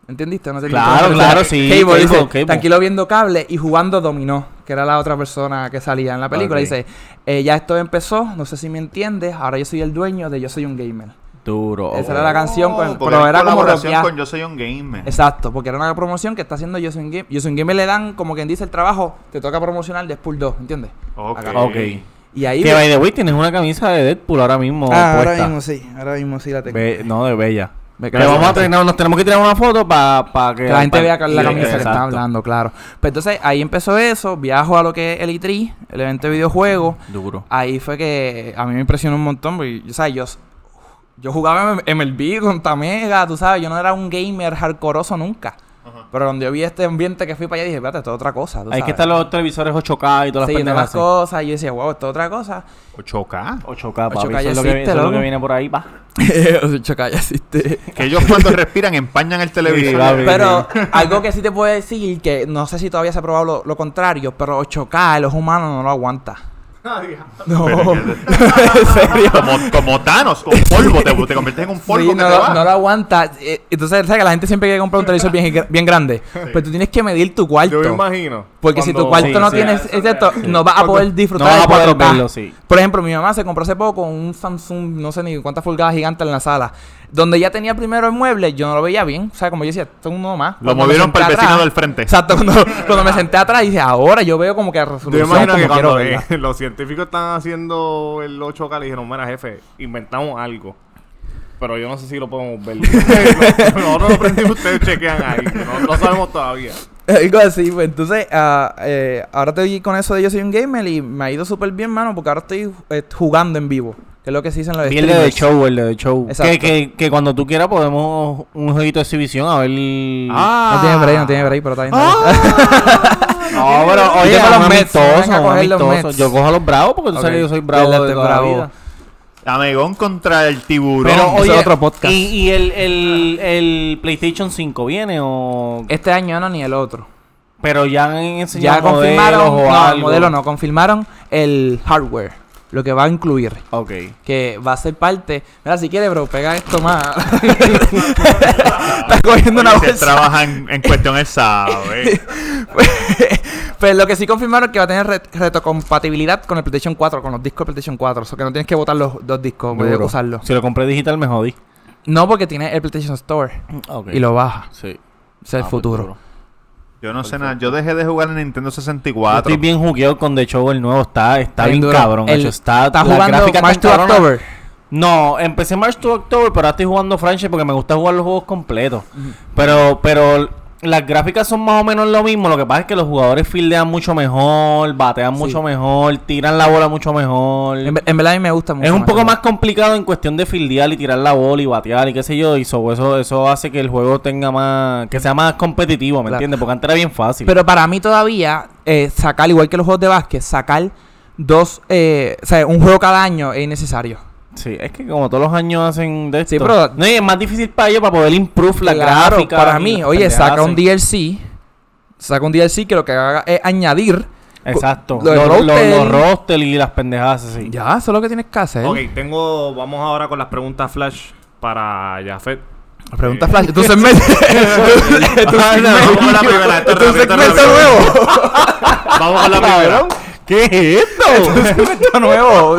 ¿Entendiste? ¿No entendiste? Claro, claro, sí, Cable, Cable, dice, Cable. tranquilo viendo cable y jugando dominó, que era la otra persona que salía en la película. Dice, eh, ya esto empezó, no sé si me entiendes, ahora yo soy el dueño de Yo Soy un Gamer. Duro. Esa era la canción, con- Oh, pero era como con Yo Soy un Gamer. Exacto, porque era una promoción que está haciendo Yo Soy un Gamer. Yo Soy un Gamer le dan, como quien dice, el trabajo, te toca promocionar Deadpool 2, ¿entiendes? Ok. Acá. Y ahí... Que by the way, tienes una camisa de Deadpool ahora mismo Ah, ahora mismo sí, ahora mismo sí la tengo. Be- no, de Bella. Me Que quedo vamos a tener, nos tenemos que tirar una foto para que... Que la gente pa- vea que la camisa que está hablando, claro. Pues entonces ahí empezó eso, viajo a lo que es el E3, el evento de videojuegos. Duro. Ahí fue que a mí me impresionó un montón, porque, o sea, yo, yo jugaba en MLB con Tamega, tú sabes, yo no era un gamer hardcoreoso nunca. Pero cuando yo vi este ambiente que fui para allá, dije, espérate, esto es otra cosa. tú Hay que estar los televisores 8K y todas las Sí, pendejas cosas. Y yo decía, wow, esto es otra cosa. 8K. 8K, papi. 8K ya eso, es lo que, existe, eso es lo que loco. viene por ahí, pa. 8K ya existe. Que ellos cuando respiran empañan el televisor. papi. Pero algo que sí te puedo decir, que no sé si todavía se ha probado lo, lo contrario, pero 8K los humanos no lo aguanta. No, en serio. como, como Thanos, con polvo. Te, te conviertes en un polvo Sí, que no, te lo, va. no lo aguanta. Eh, Entonces, ¿sabes que la gente siempre quiere comprar un televisor bien, bien grande? Pues tú tienes que medir tu cuarto. Yo me imagino. Porque si tu cuando- cuarto Sí, no sí. tienes es esto, no vas a poder disfrutar No vas a poder 4K. verlo, sí. Por ejemplo, mi mamá se compró hace poco un Samsung, no sé ni cuántas pulgadas gigantes en la sala. Donde ya tenía primero el mueble, yo no lo veía bien. O sea, como yo decía, esto es uno más. Lo Cuando movieron para el vecino del frente. Exacto, cuando, cuando me senté atrás dije, ahora yo veo como que a Yo me resolución imagino como que cuando eh, los científicos están haciendo el 8K le dijeron, mira jefe, inventamos algo. Pero yo no sé si lo podemos ver. Nosotros lo prendimos, ustedes chequean ahí. No, no sabemos todavía. Algo así, pues entonces, ah, eh, ahora estoy con eso de yo soy un gamer y me ha ido súper bien, mano, porque ahora estoy eh, jugando en vivo, que es lo que se dice en los Vi el de show, el de show. Exacto. Que, que, que cuando tú quieras podemos un jueguito de exhibición a ver... No tiene break, no tiene break, pero está bien. No, pero oye, tengo los un Mets, amistoso, venga a un coger los amistoso. Mets. Yo cojo a los bravos porque tú sabes que yo soy bravo de toda bravo. la vida. Amegón contra el tiburón. Pero Ese oye, es otro podcast. ¿y, y el, el, el PlayStation 5 viene o...? Este año no, ni el otro. Pero ya han enseñado Ya confirmaron, modelos o no, el algo. modelo no, confirmaron el hardware, lo que va a incluir. Ok. Que va a ser parte. Mira, si quieres, bro, pega esto más. Está cogiendo una Oye, él bolsa. trabaja en, en cuestión, él sabe. pues lo que sí confirmaron es que va a tener re- retrocompatibilidad con el PlayStation 4, con los discos del PlayStation 4. O sea que no tienes que botar los dos discos, puedes usarlos. Si lo compré digital me jodí. No, porque tiene el PlayStation Store Ok. y lo baja. Sí. Ese es el Ah, pues futuro. Yo no sé nada. Yo dejé de jugar en Nintendo Yo 64. estoy bien jugueado con The Show, el nuevo. Está, está bien duro. cabrón. El- hecho, está, Está la jugando gráfica March to. October. No, empecé March to October, pero ahora estoy jugando Franchise porque me gusta jugar los juegos completos. Pero, pero las gráficas son más o menos lo mismo. Lo que pasa es que los jugadores fildean mucho mejor, batean mucho mejor, tiran la bola mucho mejor. En, ver- en verdad a mí me gusta mucho. Es un poco más complicado en cuestión de fildear y tirar la bola y batear y qué sé yo. Y so- eso, eso hace que el juego tenga más. que sea más competitivo, ¿me Claro. entiendes? Porque antes era bien fácil. Pero para mí todavía, eh, sacar, igual que los juegos de básquet, sacar dos, eh, o sea, un juego cada año es innecesario. Sí, es que como todos los años hacen de esto. Sí, pero- No, y es más difícil para ellos para poder improve la Claro, gráfica. para mí, oye, saca un así. DLC, saca un DLC que lo que haga es añadir. Exacto. Los, los, roster. los roster y las pendejadas así. Ya, eso es lo que tienes que hacer. Ok, tengo. Vamos ahora con las preguntas flash para Jafet. Pregunta Eh, Flash. Entonces me. Ah, no, vamos con la primera. Esto es Esto es un rápido, esto es segmento rápido. nuevo. Vamos con la primera. ¿Qué es esto? Esto es un segmento nuevo.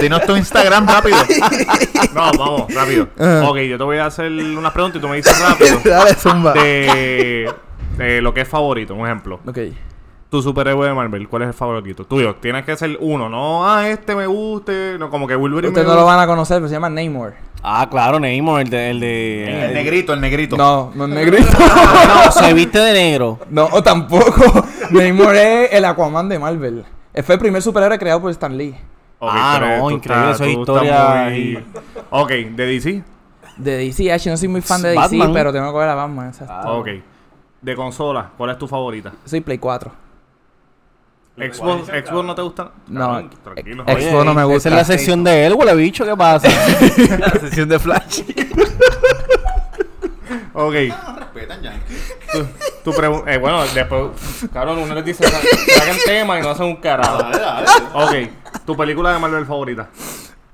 Dinos, tu Instagram rápido. No, vamos, rápido. Ok, yo te voy a hacer unas preguntas y tú me dices rápido. Dale, zumba. de, de lo que es favorito. Un ejemplo. Ok. Tu superhéroe de Marvel, ¿cuál es el favorito? Tuyo. Tienes que ser uno. No, ah, este me guste. No, como que Wolverine Ustedes no lo van a conocer, pero se llama Namor. Ah, claro, Neymar, el de. El, de, El negrito, el negrito. No, no es negrito. No, se viste de negro. no, o tampoco. Namor es el Aquaman de Marvel. Él Fue el primer superhéroe creado por Stan Lee. Ok, Ah, no, tú increíble, estás- eso es tú historia muy- Ok, de DC. De DC, H, no soy muy fan de DC, Batman. pero tengo que coger a Batman. exacto. Ok. De consola, ¿cuál es tu favorita? Soy Play 4. Xbox, Xbox no te gusta. No, Cabrón, tranquilo. Xbox no me gusta. Esa es la sección de él, huele bicho, ¿qué pasa? La sesión de Flash. Ok. Respetan, ya. Tu, tu pregunta. Eh, bueno, después. Cabrón, uno les dice. Sacan tema y no hacen un carajo. Ok. Tu película de Marvel favorita.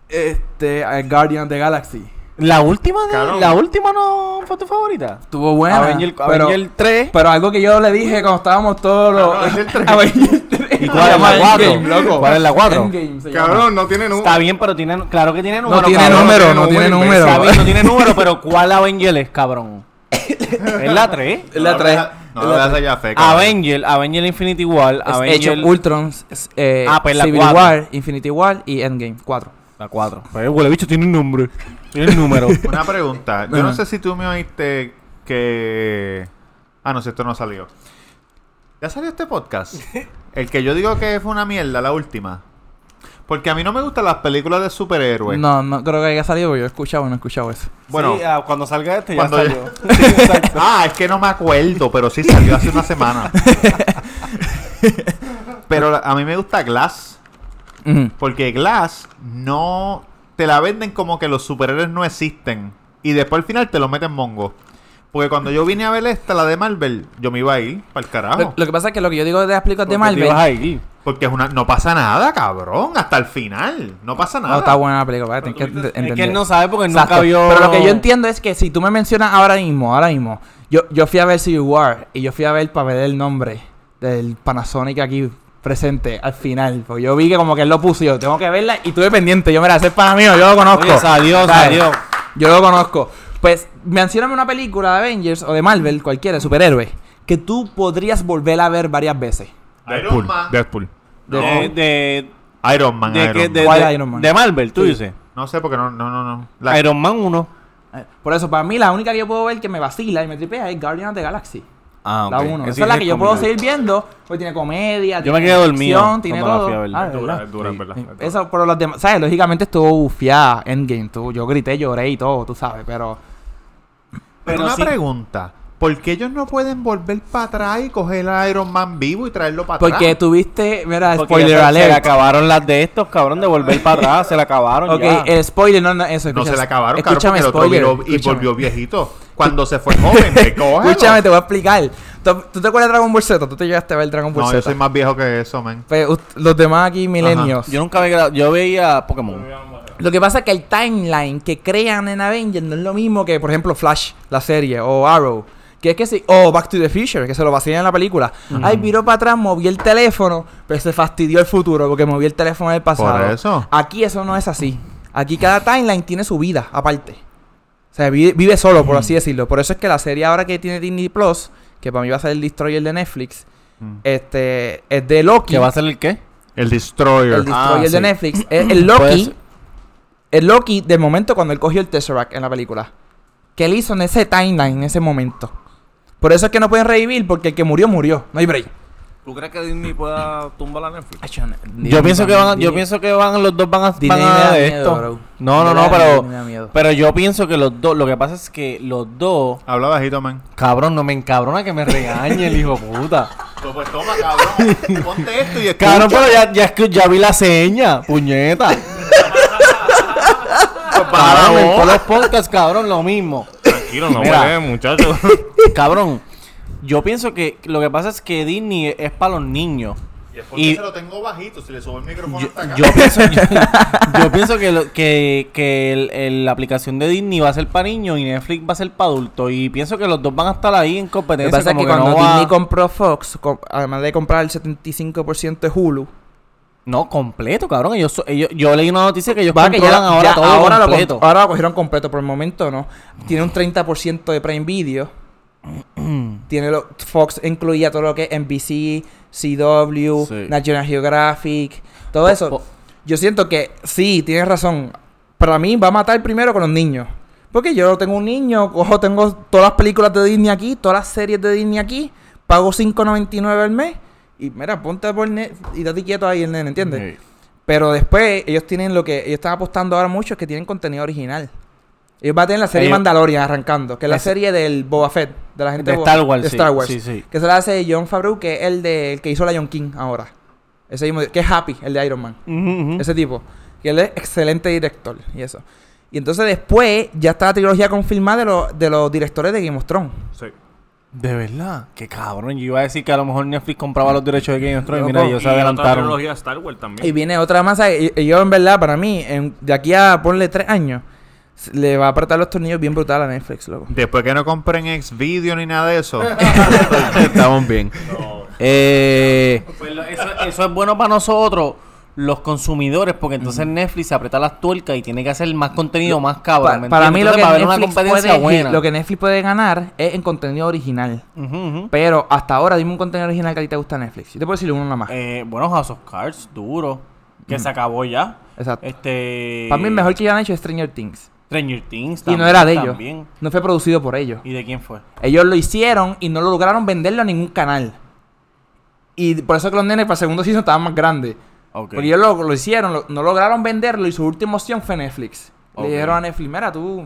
Este, eh, Guardian of the Galaxy. La última, de- Cabrón. la última no fue tu favorita. Estuvo buena. Avenger, pero, Avenger 3. pero algo que yo le dije cuando estábamos todos los. Avenger 3. Avenger 3. ¿Y cuál es la Se llama cuatro? Endgame, loco. ¿Cuál es la cuatro? Endgame se llama. Cabrón, no tiene número. Está bien, pero tiene, claro que tiene número. No tiene cabrón. número, tiene no tiene número, número. Está bien, no tiene número, pero ¿cuál Avenger es, cabrón? Es la 3. Es la 3. No lo veas allá. Avenger, Avenger Infinity War, Es Avenger... hecho Ultron, es, eh, Ah, pues la Civil. War, Infinity War y Endgame. 4. La 4. Pues el huele bicho tiene un nombre. Tiene el número. Una pregunta. Yo no sé si tú me oíste que... Ah, no sé, esto no salió. ¿Ya salió este podcast? El que yo digo que fue una mierda, la última. Porque a mí no me gustan las películas de superhéroes. No, no creo que haya salido porque yo he escuchado no he escuchado eso. Bueno, Sí, ah, cuando salga este ya cuando salió. ah, es que no me acuerdo, pero sí salió hace una semana. pero a mí me gusta Glass. Porque Glass no te la venden como que los superhéroes no existen. Y después al final te lo meten mongo. Porque cuando yo vine a ver esta, la de Marvel, yo me iba a ir para el carajo. Lo, lo que pasa es que lo que yo digo de las películas de ¿Por qué te ibas Marvel. a ir? Porque es una, no pasa nada, cabrón. Hasta el final. No pasa nada. No, está buena la película, que Es entender. que él no sabe porque Exacto. nunca vio. Pero lo que yo entiendo es que si tú me mencionas ahora mismo, ahora mismo, yo, yo fui a ver Civil War y yo fui a ver para ver el nombre del Panasonic aquí presente al final. Porque yo vi que como que él lo puso y yo tengo que verla y tuve pendiente. Yo, mira, ese es para mí, yo lo conozco. Oye, salió, salió. Yo lo conozco. Pues, mencioname una película de Avengers o de Marvel, cualquiera, de superhéroe, que tú podrías volver a ver varias veces. Iron Deadpool. Man. Deadpool. De, de, Iron Man. de, Iron que- Man. de, ¿Cuál de- Iron Man? de Marvel, tú dices. No sé porque no, no, no, no. La- Iron Man 1. Eh, Por eso, para mí, la única que yo puedo ver que me vacila y me tripea es Guardians of the Galaxy. Ah, La ok. 1. Ese Esa es la que yo puedo seguir viendo. Porque tiene comedia, Yo me quedé dormido acción, tiene todo. fui a ver. Ah, Es dura, ¿verdad? es dura, es verdad. Sí. es dura. Eso, pero los demás, ¿sabes? Lógicamente estuvo bufiada Endgame. Tú, yo grité, lloré y todo, tú sabes, pero... Pero Pero una sí. pregunta. ¿Por qué ellos no pueden volver para atrás y coger a Iron Man vivo y traerlo para atrás? Porque tuviste, mira, Porque spoiler se, se le alert. acabaron las de estos, cabrón, de volver para atrás. Se le acabaron Ok, ya. el spoiler, no, no, eso. no se escucha- le acabaron, Escúchame, el spoiler. otro viró y escúchame. volvió viejito. Cuando se fue joven, te coge. Escúchame, te voy a explicar. ¿Tú, tú te acuerdas de Dragon Ball Z? ¿Tú te llegaste a ver Dragon Ball No, Z? yo soy más viejo que eso, man. Pues, ust- los demás aquí, milenios. Yo nunca había grabado. Yo veía Pokémon. Lo que pasa es que el timeline que crean en Avengers no es lo mismo que, por ejemplo, Flash, la serie, o Arrow. Que es que sí, o Back to the Future, que se lo vacilan en la película. Ay, viró para atrás, moví el teléfono, pero se fastidió el futuro porque moví el teléfono del pasado. Por eso. Aquí eso no es así. Aquí cada timeline tiene su vida aparte. O sea, vive, vive solo, por así decirlo. Por eso es que la serie ahora que tiene Disney Plus, que para mí va a ser el Destroyer de Netflix, este, es de Loki. ¿Que va a ser el qué? El Destroyer. El Destroyer Ah, de sí. Netflix. Es el Puede Loki. El Loki del momento cuando él cogió el Tesseract en la película. Que él hizo en ese timeline, en ese momento. Por eso es que no pueden revivir, porque el que murió, murió. No hay break. ¿Tú crees que Disney pueda tumbar la Netflix? Yo pienso que van, yo pienso que van los dos van a, Disney van me a da de miedo, esto. bro. No, no, no, pero me da miedo. pero yo pienso que los dos, lo que pasa es que los dos, Habla bajito, man. cabrón, no me encabrona que me regañe el hijo puta. Pues, toma, cabrón. Ponte esto y escucha. Cabrón, pero ya, ya, ya vi la seña, puñeta. cabrón, en todos los podcasts, cabrón, lo mismo. Tranquilo, no Mira. huele, muchacho. Cabrón, yo pienso que lo que pasa es que Disney es para los niños. Porque Y- se lo tengo bajito, si le subo el micrófono Yo, hasta acá. yo pienso, yo, yo pienso que, lo- que, que el- el- la aplicación de Disney va a ser para niños y Netflix va a ser para adultos. Y pienso que los dos van a estar ahí en Lo que competencia. pasa es como que cuando no, va- Disney compró Fox, además de comprar el 75% de Hulu, no, completo, cabrón. Ellos, so- ellos, yo leí una noticia que ellos va que ya, ahora ya todo ahora, completo. ahora lo cogieron completo, por el momento no. Tiene un 30% de Prime Video. Tiene lo, Fox incluía todo lo que es NBC, CW, Sí. National Geographic, todo Po- eso. po- Yo siento que sí, tienes razón. Para mí va a matar primero con los niños. Porque yo tengo un niño, cojo, tengo todas las películas de Disney aquí, todas las series de Disney aquí, pago $5.99 al mes y mira, ponte por net y date quieto ahí el nene, ¿entiendes? Pero después ellos tienen lo que ellos están apostando ahora mucho es que tienen contenido original. Ellos van a tener la serie Ellos- Mandalorian arrancando, que es la Es- serie del Boba Fett, de la gente De Star Wars, de sí, Star Wars. sí, sí. Que se la hace John Favreau, que es el de el que hizo Lion King ahora. Ese mismo, que es Happy, el de Iron Man. Ese tipo. Que él es excelente director y eso. Y entonces después ya está la trilogía confirmada de, los de los directores de Game of Thrones. Sí. De verdad. Qué cabrón. Yo iba a decir que a lo mejor Netflix compraba los derechos de Game of Thrones. Mira, ellos Y se otra adelantaron. trilogía Star Wars también. Y viene otra más. Y, y yo, en verdad, para mí, en- de aquí a ponle tres años, le va a apretar los tornillos bien brutal a Netflix, loco. Después que no compren Xvideo ni nada de eso. Estamos bien. Eh, Pues lo- eso, eso es bueno para nosotros, los consumidores, porque entonces Netflix se aprieta las tuercas y tiene que hacer más contenido, más cabrón. pa- ¿me para mí lo que, Entonces, haber una Netflix competencia puede, buena. lo que Netflix puede ganar es en contenido original. Pero hasta ahora, dime un contenido original que a ti te gusta Netflix. Yo te puedo decir uno nada más. Eh, bueno, House of Cards, duro. que se acabó ya. Exacto. Este. Para mí el mejor que ya han hecho es Stranger Things. Stranger Things. Y no también- era de ellos. también. No fue producido por ellos. ¿Y de quién fue? Ellos lo hicieron y no lo lograron venderlo a ningún canal. Y por eso que los nenes para el segundo season estaban más grandes. Ok. Porque ellos lo, lo hicieron, lo- no lograron venderlo y su última opción fue Netflix. Le dijeron a Netflix, mira, tú,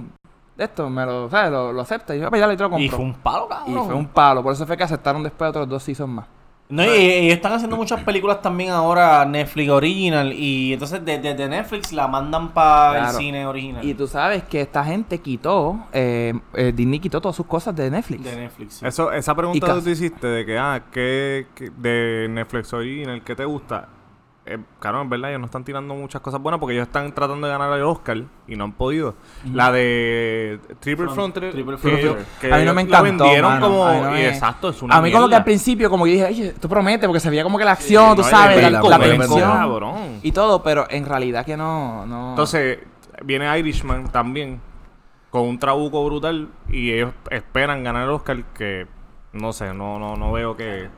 esto, me lo, ¿sabes? Lo, lo aceptas. Y yo, pues ya le lo compro. Y fue un palo, Y cabrón. fue un palo. Por eso fue que aceptaron después otros dos seasons más. No, y, y están haciendo muchas películas también ahora Netflix original y entonces desde de, Netflix la mandan para Claro. el cine original. Y tú sabes que esta gente quitó, eh, eh, Disney quitó todas sus cosas de Netflix. de Netflix. sí. Eso, esa pregunta Y que tú hiciste de que, ah, ¿qué, qué- de Netflix Original, ¿qué te gusta? Eh, claro, en verdad ellos no están tirando muchas cosas buenas porque ellos están tratando de ganar el Oscar y no han podido. La de Triple Front- Frontier, Triple que Frontier. que A mí no me encantó, vendieron mano. como... A mí y exacto, es una A mí como que al principio como que dije, oye, esto promete porque se veía como que la acción, tú No, sabes, la, la tensión y todo, pero en realidad que no, no. Entonces, viene Irishman también con un trabuco brutal y ellos esperan ganar el Oscar que no sé, no no no veo que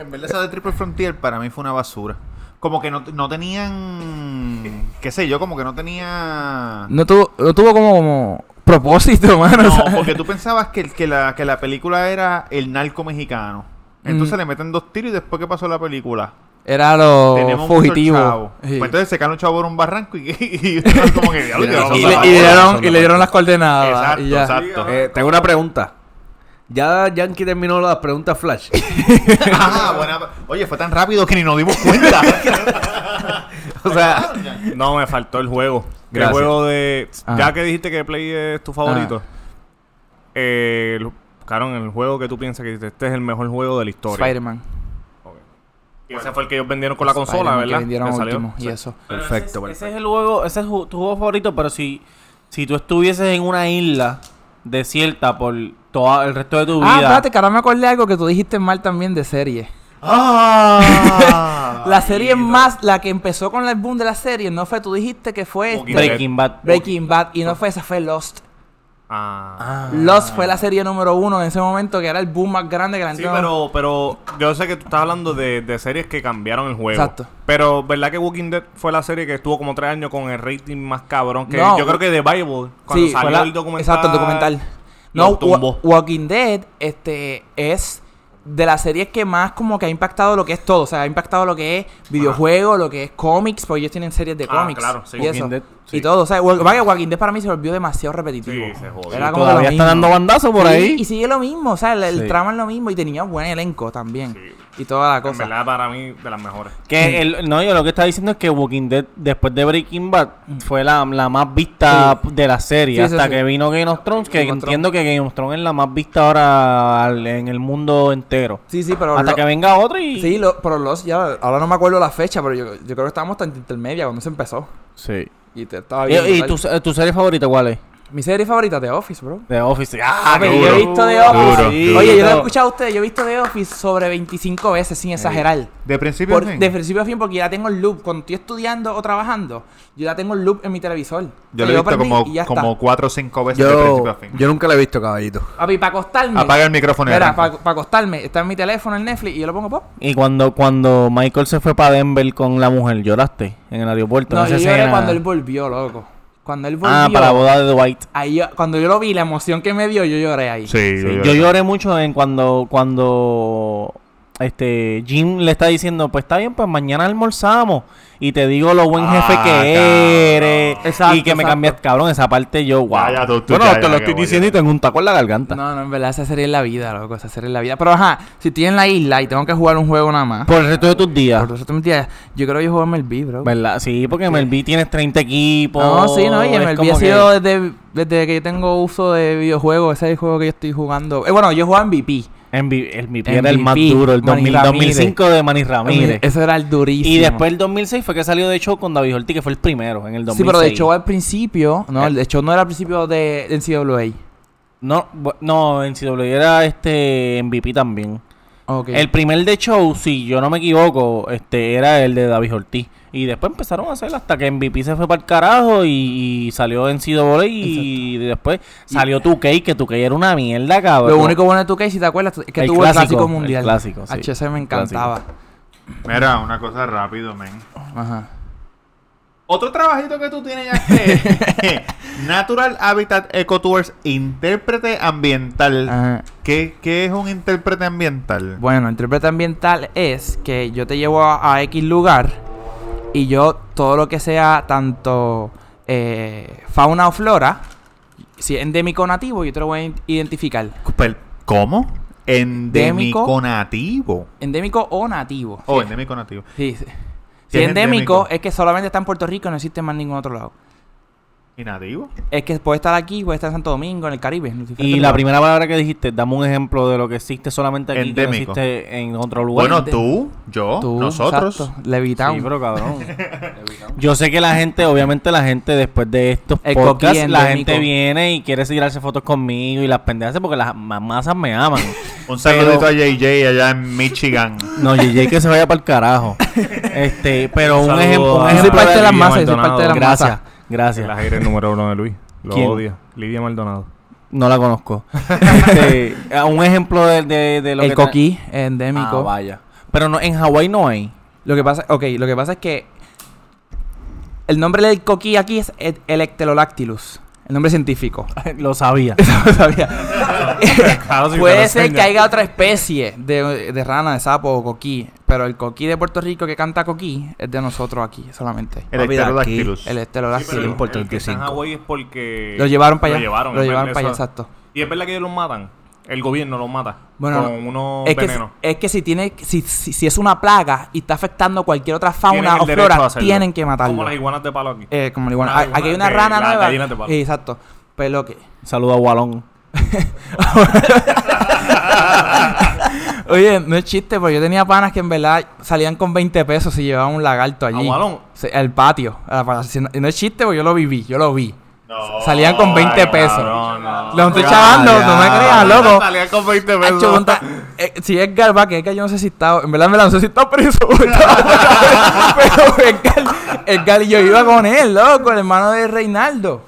En verdad, esa de Triple Frontier para mí fue una basura. Como que no, no tenían. qué sé yo, como que no tenía. no tuvo, no tuvo como, como propósito, mano. No, ¿sabes? porque tú pensabas que, que, la, que la película era el narco mexicano. Entonces Mm. le meten dos tiros y después, ¿qué pasó la película? Era lo Tenemos fugitivo. Sí. Pues entonces se cae un chavo por un barranco y, y, y como que diablo, Mira, ¿qué eso vamos y, a le, y dieron, y le dieron las coordenadas. Exacto, y ya. exacto. Eh, tengo una pregunta. Ya Yankee terminó las preguntas Flash. Ah, buena. Oye, fue tan rápido que ni nos dimos cuenta. o sea, no me faltó el juego. El juego de Ah. ya que dijiste que Play es tu favorito. Eh, el- claro, en el juego que tú piensas que este es el mejor juego de la historia. Spider-Man. Y ese fue el que ellos vendieron con la consola, ¿verdad? Que vendieron Que último y Sí. eso. perfecto, ese, perfecto. ese es el juego, ese es tu juego favorito, pero si, si tú estuvieses en una isla desierta por todo el resto de tu Ah, vida. espérate, que ahora me acordé de algo que tú dijiste mal también de serie. Ah, la serie más, la que empezó con el boom de la serie, no fue, tú dijiste que fue este, Breaking Bad. Breaking Bad y no fue esa, fue Lost. Ah. Lost fue la serie número uno en ese momento, que era el boom más grande que la Sí, gente pero, pero yo sé que tú estás hablando de, de series que cambiaron el juego. Exacto. Pero, ¿verdad que Walking Dead fue la serie que estuvo como tres años con el rating más cabrón? Que No, yo creo que The Bible, cuando Sí, salió la- el documental. Exacto, el documental. No. Walking Dead este, es de las series que más como que ha impactado lo que es todo. O sea, ha impactado lo que es videojuegos, lo que es cómics, porque ellos tienen series de Ah, cómics. claro, sí. y eso. Walking Dead, Y todo. O sea, Wa- vaya, Walking Dead para mí se volvió demasiado repetitivo. Sí, se jodió. Era como Todavía lo está dando bandazos por Sí, ahí. Y sigue lo mismo, o sea, el, el Sí. trama es lo mismo y tenía buen elenco también. Y toda la En cosa. verdad, para mí, de las mejores. Que el, no, yo lo que estaba diciendo es que Walking Dead, después de Breaking Bad, fue la, la más vista de la serie. Sí, hasta sí. que vino Game of Thrones, que Game of entiendo que Game of Thrones es la más vista ahora al- en el mundo entero. Sí, sí, pero. hasta lo- que venga otro y. Sí, lo- pero los ya. Ahora no me acuerdo la fecha, pero yo, yo creo que estábamos tan intermedia cuando se empezó. Sí. Y te estaba ¿Y, bien. y brutal. tu, tu serie favorita cuál es? Mi serie favorita, The Office, bro. The Office. ¡Ah, pero qué yo he duro! visto The Office. Duro, Sí. duro. Oye, yo lo he escuchado a ustedes. Yo he visto The Office sobre 25 veces, sin exagerar. De principio Por- a fin. de principio a fin, porque ya tengo el loop. Cuando estoy estudiando o trabajando, yo ya tengo el loop en mi televisor. Yo lo he visto como, como cuatro o cinco veces de principio a fin. yo nunca la he visto, caballito. Papi, para acostarme. Apaga el micrófono arranca. para acostarme, está en mi teléfono, en Netflix, y yo lo pongo pop. Y cuando, cuando Michael se fue para Denver con la mujer, ¿lloraste en el aeropuerto? No, en yo lloré cuando él volvió, loco. Cuando él volvió. Ah, para la boda de Dwight. ahí yo- cuando yo lo vi, la emoción que me dio, yo lloré ahí. Sí, Sí, yo lloré mucho en cuando cuando este Jim le está diciendo, pues está bien, pues mañana almorzamos y te digo lo buen jefe Ah, que cabrón. eres Exacto, y que me cambias, cabrón, esa parte yo, wow. Ya, ya, tú- tú bueno, ya, te ya, lo estoy diciendo y tengo un taco en la garganta. No, no, en verdad, esa serie es la vida, loco. Esa serie es la vida. Pero ajá, si estoy en la isla y tengo que jugar un juego nada más. Por el resto de tus días. Por eso te mentía, yo creo que yo juego MLB, bro. ¿Verdad? Sí, porque MLB tienes 30 equipos. No, sí, no, y MLB ha que- sido desde, desde que yo tengo uso de videojuegos. Ese es el juego que yo estoy jugando. Eh, bueno, yo jugaba MVP. MVP, el MVP era el más duro, el Manny 2000, Ramírez. 2005 de Manny Ramírez. Ese era el durísimo. Y después el 2006 fue que salió de show con David Ortiz, que fue el primero en el 2006. Sí, pero de hecho al principio, no, el de hecho no era al principio de, de NCAA. No, no, en CW era este MVP también. El primer de show, si yo no me equivoco, este era el de David Ortiz. Y después empezaron a hacer hasta que MVP se fue para el carajo y, y salió en CW y después salió 2K, que 2K era una mierda, cabrón. Lo único bueno de tu case, si te acuerdas, es que El tuvo el clásico, el mundial. clásico, sí. HC me encantaba. Mira, una cosa rápido, men. Ajá. Otro trabajito que tú tienes es Natural Habitat Eco Tours intérprete ambiental. Ajá. ¿Qué, qué es un intérprete ambiental? Bueno, intérprete ambiental es que yo te llevo a, a X lugar y yo todo lo que sea tanto eh, fauna o flora, si es endémico o nativo, yo te lo voy a identificar. ¿Cómo? Endémico Endémico. nativo. Endémico o nativo. Oh, Sí. endémico nativo. Sí, sí. Si Si es es endémico, endémico. es que solamente está en Puerto Rico, no existe más en ningún otro lado. ¿Y nativo? Es que puede estar aquí, puede estar en Santo Domingo, en el Caribe. en Y la lugares. primera palabra que dijiste, dame un ejemplo de lo que existe solamente aquí, que no Endémico. existe en otro lugar. Bueno, tú, yo, Tú, nosotros. exacto, Levitown. Sí, pero cabrón. Yo sé que la gente, obviamente la gente después de estos El podcasts, la gente viene y quiere tirarse fotos conmigo y las pendejas porque las ma- masas me aman. Un saludito Pero- a JJ allá en Michigan. No, JJ que se vaya para el carajo. Este, pero un ejemplo, un ejemplo parte de las masas, Maldonado. parte de las Gracias, masas. Gracias. La aire número uno de Luis. Lo ¿Quién? odia. Lidia Maldonado. No la conozco. Este, un ejemplo de, de, de lo El que... coquí endémico. Ah, vaya. Pero no, en Hawái no hay. Lo que pasa, ok, lo que pasa es que el nombre del coquí aquí es E- Electelolactylus, el nombre científico. lo sabía. No sabía. Claro, si te Puede lo ser que haya otra especie de, de rana, de sapo o coquí, pero el coquí de Puerto Rico que canta coquí es de nosotros aquí solamente. El Pterodactylus. El Sí, 35. Hawái es porque... Lo llevaron para allá. Lo llevaron. Lo llevaron para allá, exacto. Y es verdad que ellos los matan. El gobierno los mata. Bueno, con unos Es que, venenos. es que si tiene si, si, si es una plaga y está afectando cualquier otra fauna el o a flora, tienen que matarlo. Como las iguanas de palo aquí. Eh, como la iguana. Una Ah, Aquí hay una rana nueva. de palo. Eh, Exacto. Lo que. Saludo a Walón. Oye, no es chiste, porque yo tenía panas que en verdad salían con 20 pesos y llevaban un lagarto allí. Agualón. Sí, al patio. a. Y no es chiste, porque yo lo viví, yo lo vi. No. Salían con 20 pesos. cabrón, no. Lo estoy chavando, no me creas, loco. Salían con 20 Hacho, pesos. monta- eh, si Edgar va, que Edgar yo no sé si está, en verdad me la no sé si está preso. pero Edgar, Edgar y yo iba con él, loco, el hermano de Reinaldo.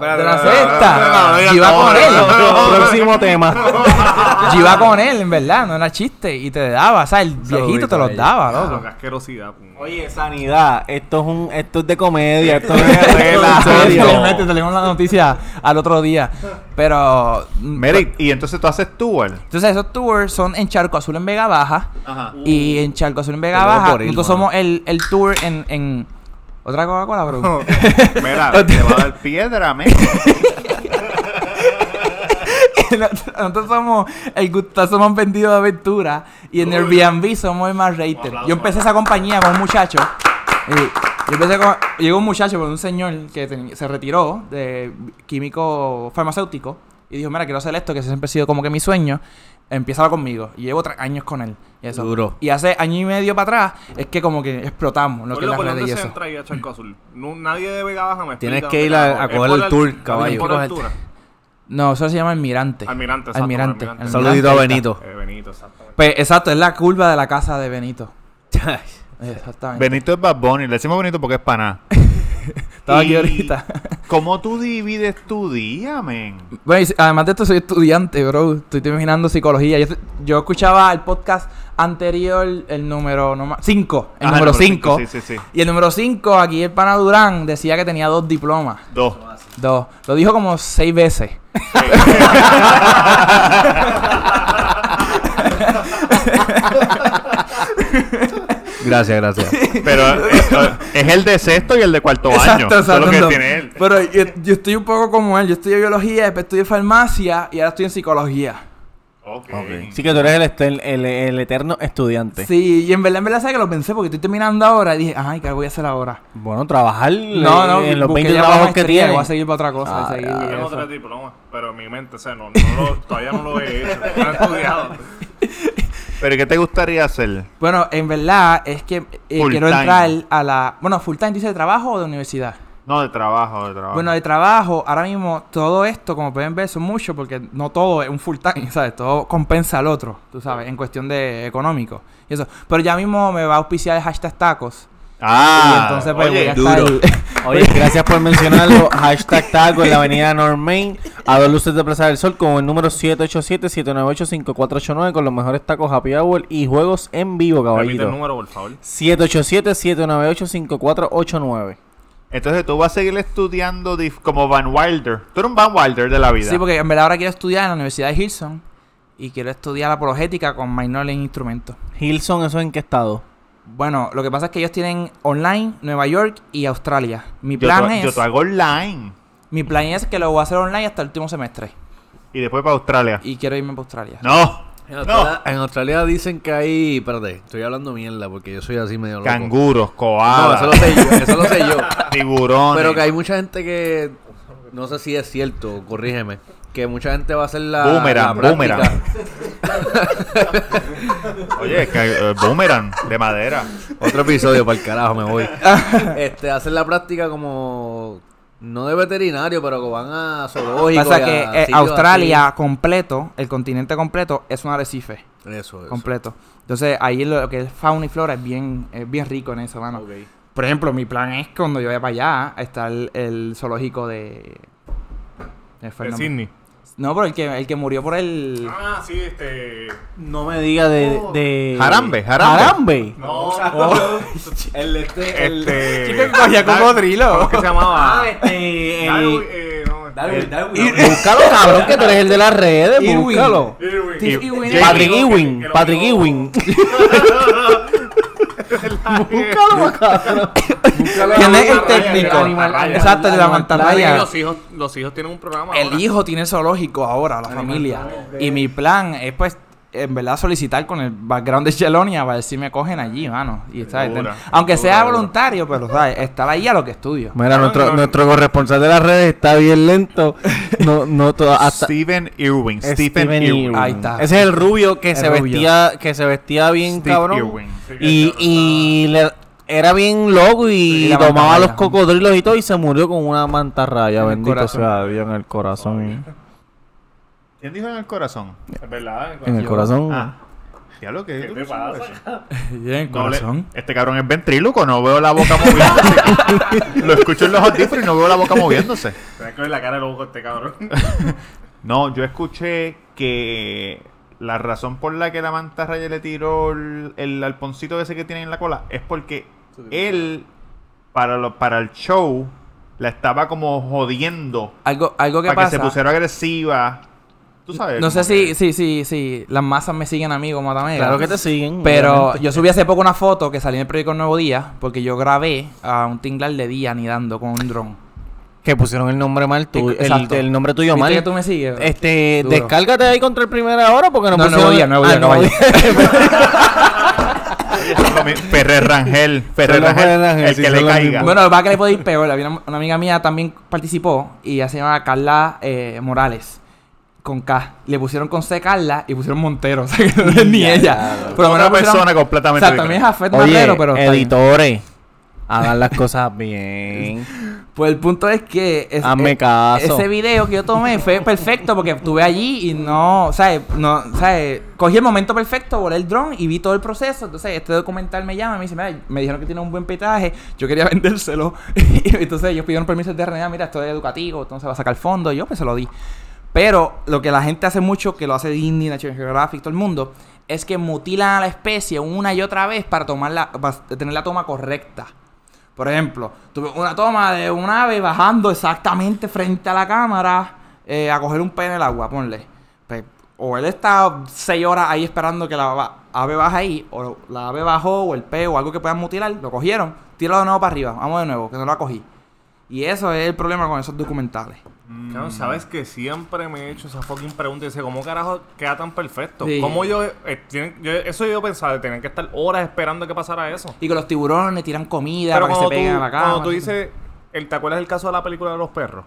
De la sexta. Iba con él. Próximo tema. Iba con él, en verdad, no era chiste. Y te daba, o sea, el viejito te los daba, Loco, loco. qué asquerosidad. Oye, sanidad. Esto es un, esto es de comedia. Esto no es Sí, regla. Realmente salimos la noticia al otro día. Pero. mm, Mary, y entonces tú haces tour. Entonces esos tours son en Charco Azul en Vega Baja. Ajá. Y en Charco Azul en Vega Te Baja, nosotros somos el, el tour en, en... ¿Otra Coca-Cola, bro? Mira, te va a dar piedra, men. nosotros somos el gustazo más vendido de aventura. Y en Airbnb somos el más rated. Yo empecé esa compañía con un muchacho. y yo empecé con... Llegó un muchacho con un señor que ten- se retiró de químico farmacéutico. Y dijo, mira, quiero hacer esto, que siempre ha sido como que mi sueño. Empieza conmigo. Y llevo tres años con él. Y eso. Duro. Y hace año y medio para atrás es que como que explotamos lo que es la ¿por red y eso. entra ahí a Charco Azul? No, nadie de Vega Baja me Tienes que ir a- a ¿Es coger el al- tour, caballo. por altura? No, eso se llama Almirante. Almirante, exacto, Almirante. Almirante. Almirante. Saludito a. Benito. Eh, Benito, exactamente. Pues, exacto, es la curva de la casa de Benito. Exactamente. Benito es Bad Bunny. Le decimos Benito porque es pana. Estaba aquí ahorita. ¿Cómo tú divides tu día, men? Bueno, y además de esto, soy estudiante, bro. Estoy terminando psicología. Yo, yo escuchaba el podcast anterior, el número 5. El Ajá, número cinco, 5. Sí, sí, sí. Y el número 5, aquí el pana Durán decía que tenía dos diplomas. Dos. Dos. Lo dijo como seis veces. Gracias, gracias. Pero eh, es el de sexto y el de cuarto año. Es lo que no. tiene él. Pero yo, yo estoy un poco como él. Yo estudio biología, después estudié farmacia y ahora estoy en psicología. Ok. Sí que tú eres el, estel- el, el eterno estudiante. Sí, y en verdad, en verdad, sé que lo pensé porque estoy terminando ahora y dije, ay, ¿qué voy a hacer ahora? Bueno, trabajar No, no, en los busqué 20 ya la trabajos que tienes. Voy a seguir para otra cosa. Ah, seguir Tengo tres diplomas, pero en mi mente, o sea, no, no lo- todavía no lo he hecho. No he estudiado. ¿Pero qué te gustaría hacer? Bueno, en verdad es que eh, quiero time. entrar a la... Bueno, full time, dice de trabajo o de universidad. No, de trabajo, de trabajo. Bueno, de trabajo, ahora mismo todo esto, como pueden ver, son muchos porque no todo es un full time, ¿sabes? Todo compensa al otro, tú sabes, en cuestión de económico y eso. Pero ya mismo me va a auspiciar el hashtag tacos. Ah, y entonces pues oye, voy a duro. estar... Oye, gracias por mencionarlo. Hashtag taco en la avenida Normain, a dos luces de Plaza del Sol, con el número 787-798-5489, con los mejores tacos happy hour y juegos en vivo, Repite el caballito. número, por favor. 787-798-5489. Entonces tú vas a seguir estudiando como Van Wilder. Tú eres un Van Wilder de la vida. Sí, porque en verdad ahora quiero estudiar en la Universidad de Hilson y quiero estudiar apologética con minor en instrumentos. Hilson, ¿eso en qué estado? Bueno, lo que pasa es que ellos tienen online Nueva York y Australia. Mi plan es yo te hago online. mi plan es que lo voy a hacer online hasta el último semestre Y después para Australia. y quiero irme para Australia. No. En Australia, en Australia dicen que hay. Espérate, estoy hablando mierda porque yo soy así medio loco. Canguros, No, koalas, eso lo sé yo. Eso lo sé yo. tiburones. Pero que hay mucha gente que. No sé si es cierto, corrígeme. Que mucha gente va a hacer la. Boomerang, la boomerang. Oye, que, eh, boomerang de madera. Otro episodio para el carajo, me voy. este, hacen la práctica como. No de veterinario, pero que van a zoológico. Pasa a que eh, Australia completo, el continente completo, es un arrecife. Eso, eso. completo. Entonces ahí lo que es fauna y flora es bien, es bien rico en eso, mano. Ok. Por ejemplo, mi plan es que cuando yo vaya para allá está el, el zoológico de... ¿me fue el De? Sydney. No, pero el que, el que murió por el... Ah, sí, este. No me diga de, de... Jarambe, jarambe. Jarambe. No. el este... Este. Chico que cogía cocodrilo. ¿Cómo que se llamaba? Ah, este... Darwin, El... eh, no, Búscalo, cabrón, que tú eres el de las redes. Búscalo. Irwin. Irwin. Patrick Ewing. que lo Vio- Ewing. ¿Quién es el técnico? Exacto, de la mantarraya. Los hijos, los hijos tienen un programa. ahora. El hijo tiene zoológico ahora, la familia. Y mi plan es pues en verdad solicitar con el background de Chelonia para ver si me cogen allí, mano. Y, ¿sabes? Dura, Aunque dura, sea dura. voluntario, pero ¿sabes? estar ahí a lo que estudio. Mira, No, nuestro, no. nuestro corresponsal de las redes está bien lento. No, no, to- hasta... Stephen Irwin. Stephen, Stephen Irwin. Irwin. Ahí está. Ese es el rubio que El se rubio. vestía que se vestía bien Steve cabrón. Irwin. Y, y le- era bien loco y, tomaba los cocodrilos y todo y se murió con una mantarraya. Bendito sea Dios en el corazón. ¿Quién dijo en el corazón? Es verdad. En el corazón. Ah. Diablo, ¿qué, ¿Qué tú te pasa? Y en el No, le- corazón. este cabrón es ventríloco, no veo la boca moviéndose. Lo escucho en los audífonos y no veo la boca moviéndose. Tienes que ver la cara de loco este cabrón. No, yo escuché que la razón por la que la mantarraya le tiró el, el alponcito ese que tiene en la cola es porque él, para, lo- para el show, la estaba como jodiendo Algo, algo que para pasa. que se pusiera agresiva. Tú sabes. no sé si, que- sí, sí, sí. Las masas me siguen a mí como Tamega. Claro que te siguen. Pero obviamente. yo subí hace poco una foto que salí en el periódico Nuevo Día porque yo grabé a un tinglar de día anidando con un dron. Que pusieron el nombre mal tuyo. El, nombre tuyo ¿Viste mal. que tú me sigues? Este, Duro. descárgate ahí contra el primera hora porque no, No, pusieron... Nuevo Día, Nuevo Día, Ah, lo mi- Ferrer Rangel. Ferrer Rangel, Ferrer Rangel, el sí, que le caiga. Bueno, lo que pasa es que le puede ir peor. Había Una, una amiga mía también participó y ella se llama Carla eh, Morales. Con K. Le pusieron con C Carla y pusieron Montero. O sea, que no es ni ella. Otra menos pusieron- persona completamente O sea, también es diferente. Afet Oye, Marrero, pero. editores, hagan las cosas bien. Pues el punto es que es- Hazme eh, caso. ese video que yo tomé fue perfecto porque estuve allí y no, ¿sabes? No, ¿sabes? Cogí el momento perfecto, volé el dron y vi todo el proceso. Entonces, este documental me llama y me dice, mira, me dijeron que tiene un buen petaje, yo quería vendérselo. y entonces ellos pidieron permiso de RNA, mira, esto es educativo, entonces va a sacar fondo. Y yo pues se lo di. Pero lo que la gente hace mucho, que lo hace Disney, National Geographic, todo el mundo, es que mutilan a la especie una y otra vez para tomar tener la toma correcta. Por ejemplo, tuve una toma de un ave bajando exactamente frente a la cámara eh, a coger un pez en el agua, ponle. Pues, o él está seis horas ahí esperando que la ave baje ahí, o la ave bajó, o el pez, o algo que puedan mutilar, lo cogieron, tíralo de nuevo para arriba, vamos de nuevo, que no la cogí. Y eso es el problema con esos documentales. Cabrón, sabes que siempre me he hecho esa fucking pregunta y dice, ¿cómo carajo queda tan perfecto? Sí. ¿Cómo yo, eh, tienen- yo- eso yo pensaba, de tener que estar horas esperando que pasara eso? Y que los tiburones tiran comida Pero para que se cuando peguen tú, a la cámara. cuando tú dices, el, ¿te acuerdas del caso de la película de los perros?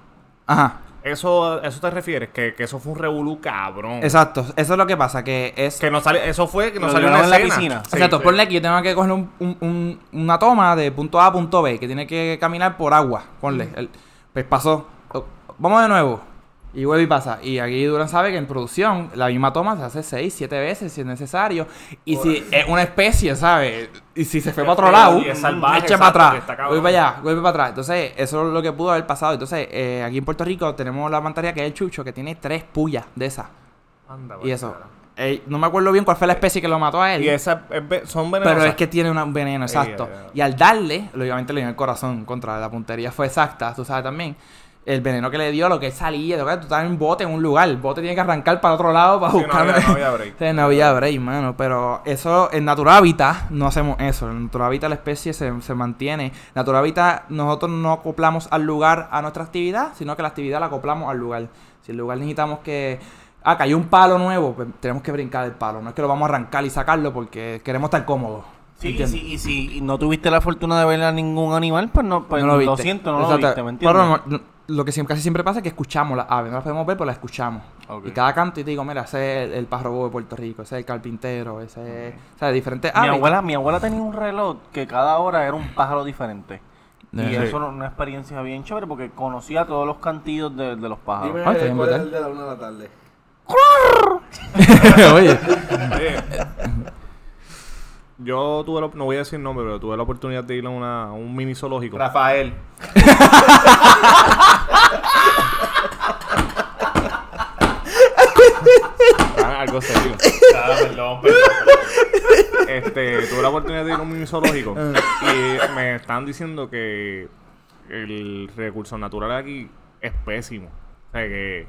Ajá. Eso, ¿a eso te refieres? Que, que eso fue un revolú cabrón. Exacto, eso es lo que pasa, que es... Que no sale, eso fue que no salió una en la piscina. Sí, Exacto, sí. ponle que yo tengo que coger un- un- un- una toma de punto A a punto B, que tiene que caminar por agua. Ponle. el- pues pasó. Vamos de nuevo. Y vuelve y pasa. Y aquí Durán sabe que en producción la misma toma se hace 6, 7 veces si es necesario. Y si es una especie, ¿sabes? Y si se fue para otro lado, echa para atrás. Vuelve para allá, vuelve para atrás. Entonces, eso es lo que pudo haber pasado. Entonces, eh, aquí en Puerto Rico tenemos la pantalla que es el chucho, que tiene tres pullas de esas. Anda, Y eso. carajo. Eh, no me acuerdo bien cuál fue la especie que lo mató a él. Y esas son venenosas. Pero es que tiene un veneno, exacto. Y al darle, obviamente le dio el corazón contra la puntería fue exacta, tú sabes también. El veneno que le dio, lo que salía, lo que tú estás en un bote en un lugar, el bote tiene que arrancar para otro lado para Sí, no buscar. había- no había break. Sí, no había break, mano. Pero eso, en Natural Habitat no hacemos eso. En Natural Habitat la especie se, se mantiene. Natural Habitat nosotros no acoplamos al lugar a nuestra actividad, sino que la actividad la acoplamos al lugar. Si el lugar necesitamos que. Ah, cayó un palo nuevo, pues tenemos que brincar el palo. No es que lo vamos a arrancar y sacarlo porque queremos estar cómodos. Sí, y si, y si no tuviste la fortuna de ver a ningún animal, pues no, pues No lo, viste. siento, no Exacto. lo viste, ¿me entiendes? Pero no, no, lo que siempre, casi siempre pasa es que escuchamos las aves. No las podemos ver, pero las escuchamos. Ok. Y cada canto, y te digo, mira, ese es el, el pájaro bobo de Puerto Rico, ese es el carpintero, ese es... O sea, diferentes mi, aves. abuela, mi abuela tenía un reloj que cada hora era un pájaro diferente. Y Sí. eso era una experiencia bien chévere porque conocía todos los cantillos de, de los pájaros. Ah, está bien ¿cuál es el de la una de la tarde? Oye, Oye, Yo tuve, la- no voy a decir nombre, pero tuve la oportunidad de ir a, una- a un mini zoológico. Rafael. Ah, algo serio. Este, tuve la oportunidad de ir a un mini zoológico y me están diciendo que el recurso natural aquí es pésimo. O sea, que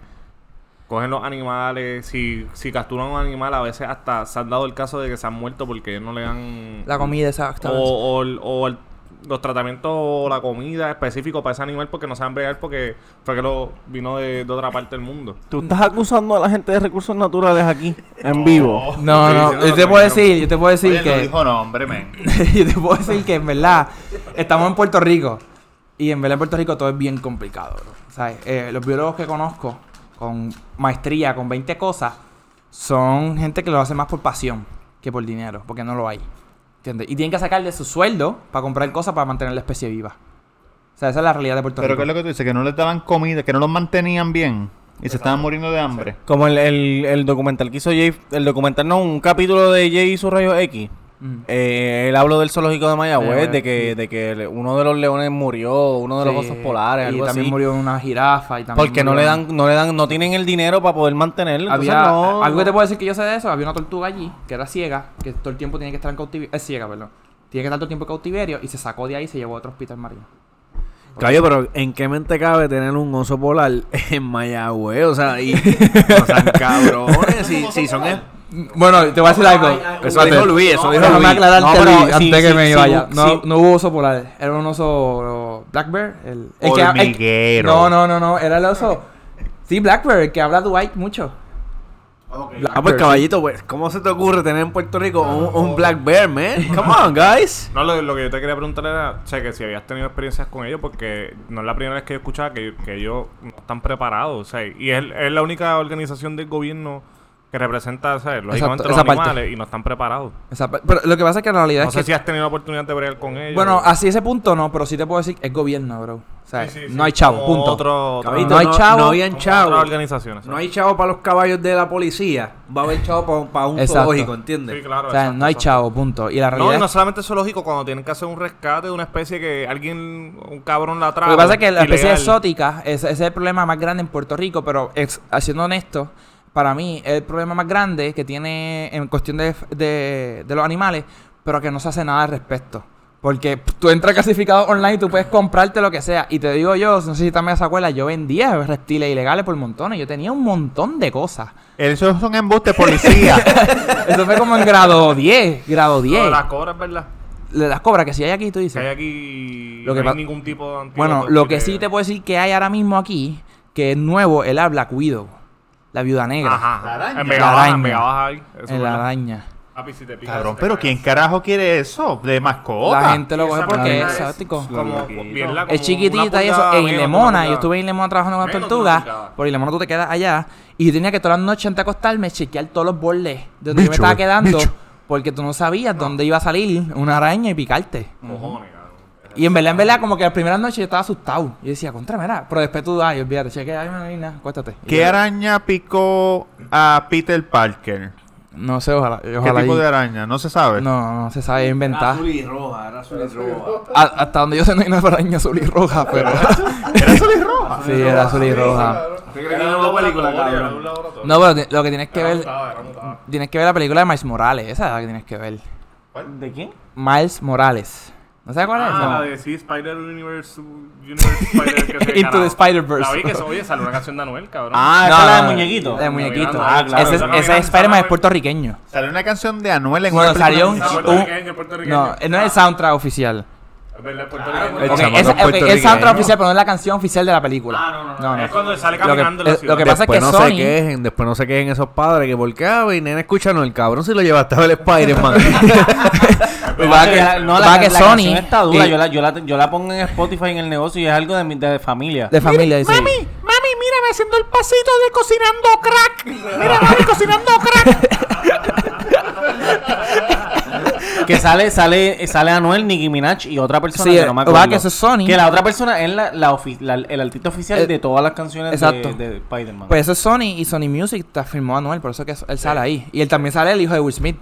cogen los animales, si, si capturan un animal, a veces hasta se han dado el caso de que se han muerto porque no le dan la comida exacta. o, o el- o el- los tratamientos o la comida específico para ese animal porque no saben bregar porque fue que lo vino de, de otra parte del mundo. Tú estás acusando a la gente de recursos naturales aquí, en vivo. No, no, no, yo te no, puedo no. decir, yo te puedo decir Oye, no que... dijo nombre, men. yo te puedo decir que en verdad estamos en Puerto Rico y en verdad en Puerto Rico todo es bien complicado, bro. ¿Sabes? Eh, los biólogos que conozco con maestría, con 20 cosas, son gente que lo hace más por pasión que por dinero, porque no lo hay. ¿Entiendes? Y tienen que sacar de su sueldo para comprar cosas para mantener la especie viva. O sea, esa es la realidad de Puerto Pero Rico. ¿qué es lo que tú dices? Que no les daban comida, que no los mantenían bien y se estaban muriendo de hambre. Como el, el, el documental que hizo Jay, el documental no, un capítulo de Jay y su rayo X. Eh, él habló del zoológico de Mayagüez, de que, de que uno de los leones murió, uno de los Sí, osos polares, y también así. murió una jirafa y también Porque no le dan, no le dan, no tienen el dinero para poder mantenerlo. Había, no- algo que te puedo decir que yo sé de eso, había una tortuga allí que era ciega, que todo el tiempo tiene que estar en cautiverio, es ciega, perdón. Tiene que estar todo el tiempo en cautiverio y se sacó de ahí y se llevó a otro hospital marino. Cayo, pero ¿en qué mente cabe tener un oso polar en Mayagüez? O sea, y... o sea, cabrones, si, si son... es- Bueno, te voy a decir algo. Eso dijo Luis, eso dijo Luis. No, pero Luis, sí, antes que sí, me sí, vaya. sí. No, no hubo oso polar. Era un oso Black Bear. El, el que- el- Hormiguero. no, no, no, no. Era el oso. Sí, Black Bear, el que habla Dwight mucho. Black Ah, pues Bear, caballito, pues, ¿cómo se te ocurre tener en Puerto Rico un, un black bear, man? Come on, guys. No, lo, lo que yo te quería preguntar era, o sea, que si habías tenido experiencias con ellos, porque no es la primera vez que yo escuchaba que, que ellos no están preparados, o sea, y es, es la única organización del gobierno que representa, ¿sabes? Lógicamente Exacto, los parte. animales y no están preparados. Pero lo que pasa es que la realidad No es sé que si has tenido la oportunidad de bregar con ellos. Bueno, así ese punto no, pero sí te puedo decir que es gobierno, bro. O sea, Sí, sí, sí. no hay chavo, punto. Otro, Caballito, No hay chavo. no habían como chavo. otras organizaciones. No hay chavo para los caballos de la policía. Va a haber chavo para un Exacto. zoológico, ¿entiendes? Sí, claro. O sea, exacto, no hay exacto. chavo, punto. Y la realidad No, es no solamente eso lógico, cuando tienen que hacer un rescate de una especie que alguien, un cabrón la trae. Lo que pasa es que la especie exótica, ese, ese es el problema más grande en Puerto Rico, pero ex- siendo honesto, para mí es el problema más grande que tiene en cuestión de, de, de los animales, pero que no se hace nada al respecto. Porque tú entras clasificado online y tú puedes comprarte lo que sea. Y te digo yo, no sé si también se acuerdan, yo vendía reptiles ilegales por montones. Yo tenía un montón de cosas. Esos son embustes, policía. Eso fue como en grado 10, grado 10. No, las cobras, ¿verdad? De las cobras que si hay aquí, tú Que dices. hay aquí. Lo que no hay ningún tipo de Bueno, lo que que- sí te puedo decir que hay ahora mismo aquí, que es nuevo, es la Black Widow, la viuda negra, Ajá. La araña. En Vega La Baja, en araña. Vega Baja hay. Eso en es la verdad. araña. Papi, si te pica, Cabrón, te pero. ¿quién carajo quiere eso? De mascota. La gente lo coge esa porque es es exótico. Como, bien la- Es como chiquitita y eso. pulgada En menos de una Lemona, pulgada. yo estuve en Lemona trabajando con Menos de una tortugas. pulgada. Por Lemona tú te quedas allá. Y yo tenía que todas las noches antes de acostarme chequear todos los bordes de donde yo me estaba quedando. bicho. Porque tú no sabías dónde iba a salir una araña y picarte. Cojones, cabrón. Y en verdad, en verdad, como que las primeras noches yo estaba asustado. Yo decía, contra, mira. Pero después tú, ay, olvídate, cheque, ay, no hay nada, acuéstate. Y ¿Qué araña picó a Peter Parker? No sé, ojalá. ¿Qué tipo y- de araña? No se sabe. No, no se sabe inventar. Azul y roja, era azul y roja. A- hasta donde yo sé no hay una araña azul y roja, pero... ¿Era azul y roja? sí, era azul y roja. ¿Usted cree que era una película, cabrón? No, pero ti- lo que tienes que ver... Tienes que ver la película de Miles Morales. Esa es la que tienes que ver. ¿De quién? Miles Morales. ¿No sabes cuál es Ah, esa? la de sí, Spider Universe, Universe Spider, que se Into the. Spider-Verse. La vi que eso, oye, sale una canción de Anuel, cabrón. Ah, esa No, es la de muñequito. De muñequito. Ah, claro. Ese, es- Navidad, ese Navidad, Spider-Man es puertorriqueño. Salió una canción de Anuel en Bueno, una salió un- de- Puertorriqueño, puertorriqueño. No, no es el soundtrack oficial. Es verdad, puertorriqueño. El Ok, chamaco ese- es ok, es el puertorriqueño. soundtrack oficial, pero no es la canción oficial de la película. Ah, no, no, no. Es cuando sale Lo que, caminando la eh, ciudad. lo que pasa es que Después no se Sony... quejen, después no se quejen esos padres que por qué, ah, y nena, escucha, no, el cabrón si lo llevaste a ver Spider-Man. Va que- la, no, va la, que la Sony está dura. y- Yo la, yo, la, yo la pongo en Spotify en el negocio y es algo de, mi- de familia. de familia, dice. mami, mírame haciendo el pasito de cocinando crack. Mira, mami, cocinando crack. que sale, sale, sale Anuel, Nicki Minaj y otra persona Sí, que no me va acuerdo. que eso es Sony. Que la otra persona es la, la ofi- la- el artista oficial Eh, de todas las canciones de- exacto. de, Spider-Man. Pues eso es Sony y Sony Music está firmó a Anuel, por eso que él sale ahí. Y él también sale el hijo de Will Smith.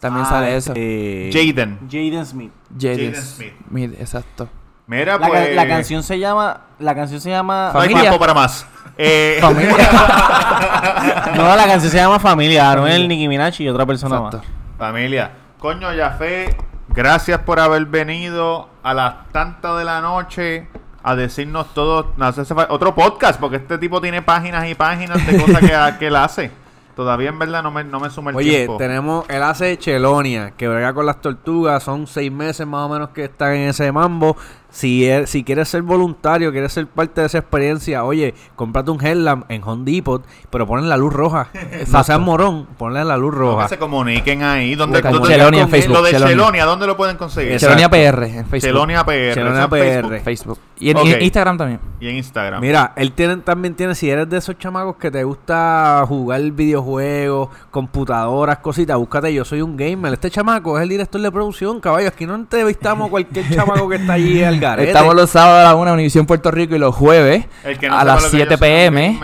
También Ah, sale eso. eh, Jaden. Jaden Smith. Jaden Smith. Smith, exacto. Mira, La, ca- pues... la canción se llama. La canción se llama. No hay Familia. tiempo para más. Eh, Familia. No, la canción se llama Familia. Anuel, Nicki Minaj y otra persona Exacto. más. Familia, coño, Yafé, gracias por haber venido a las tantas de la noche a decirnos todo. no hace fa- otro podcast, porque este tipo tiene páginas y páginas de cosas que, que él hace. Todavía en verdad no me, no me suma el Oye, tiempo. tenemos, él hace Chelonia, que brega con las tortugas, son seis meses más o menos que están en ese mambo. Si, él- si quieres ser voluntario, quieres ser parte de esa experiencia, oye, cómprate un headlamp en Home Depot, pero ponle la luz roja. no seas morón, ponle la luz Que roja. se comuniquen ahí. ¿Dónde, Con dónde- Chelonia en Facebook, Lo de Chelonia. Chelonia, ¿dónde lo pueden conseguir? Exacto. Chelonia PR en Facebook. Chelonia PR. Chelonia eso en Facebook. PR. Facebook. Y en, Ok. y en Instagram también. Y en Instagram. Mira, él tiene, también tiene, si eres de esos chamacos que te gusta jugar videojuegos, computadoras, cositas, búscate, yo soy un gamer. Este chamaco es el director de producción, caballo. Aquí no entrevistamos cualquier chamaco que está allí al garete. Estamos los sábados a la 1 Univisión Puerto Rico y los jueves no a las lo que yo 7 soy un pm.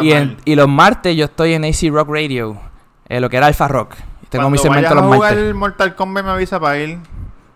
Y, en- los martes yo estoy en AC Rock Radio, eh, lo que era Alpha Rock. Tengo Cuando mi segmento vayas los a jugar martes. Mortal Kombat me avisa para ir.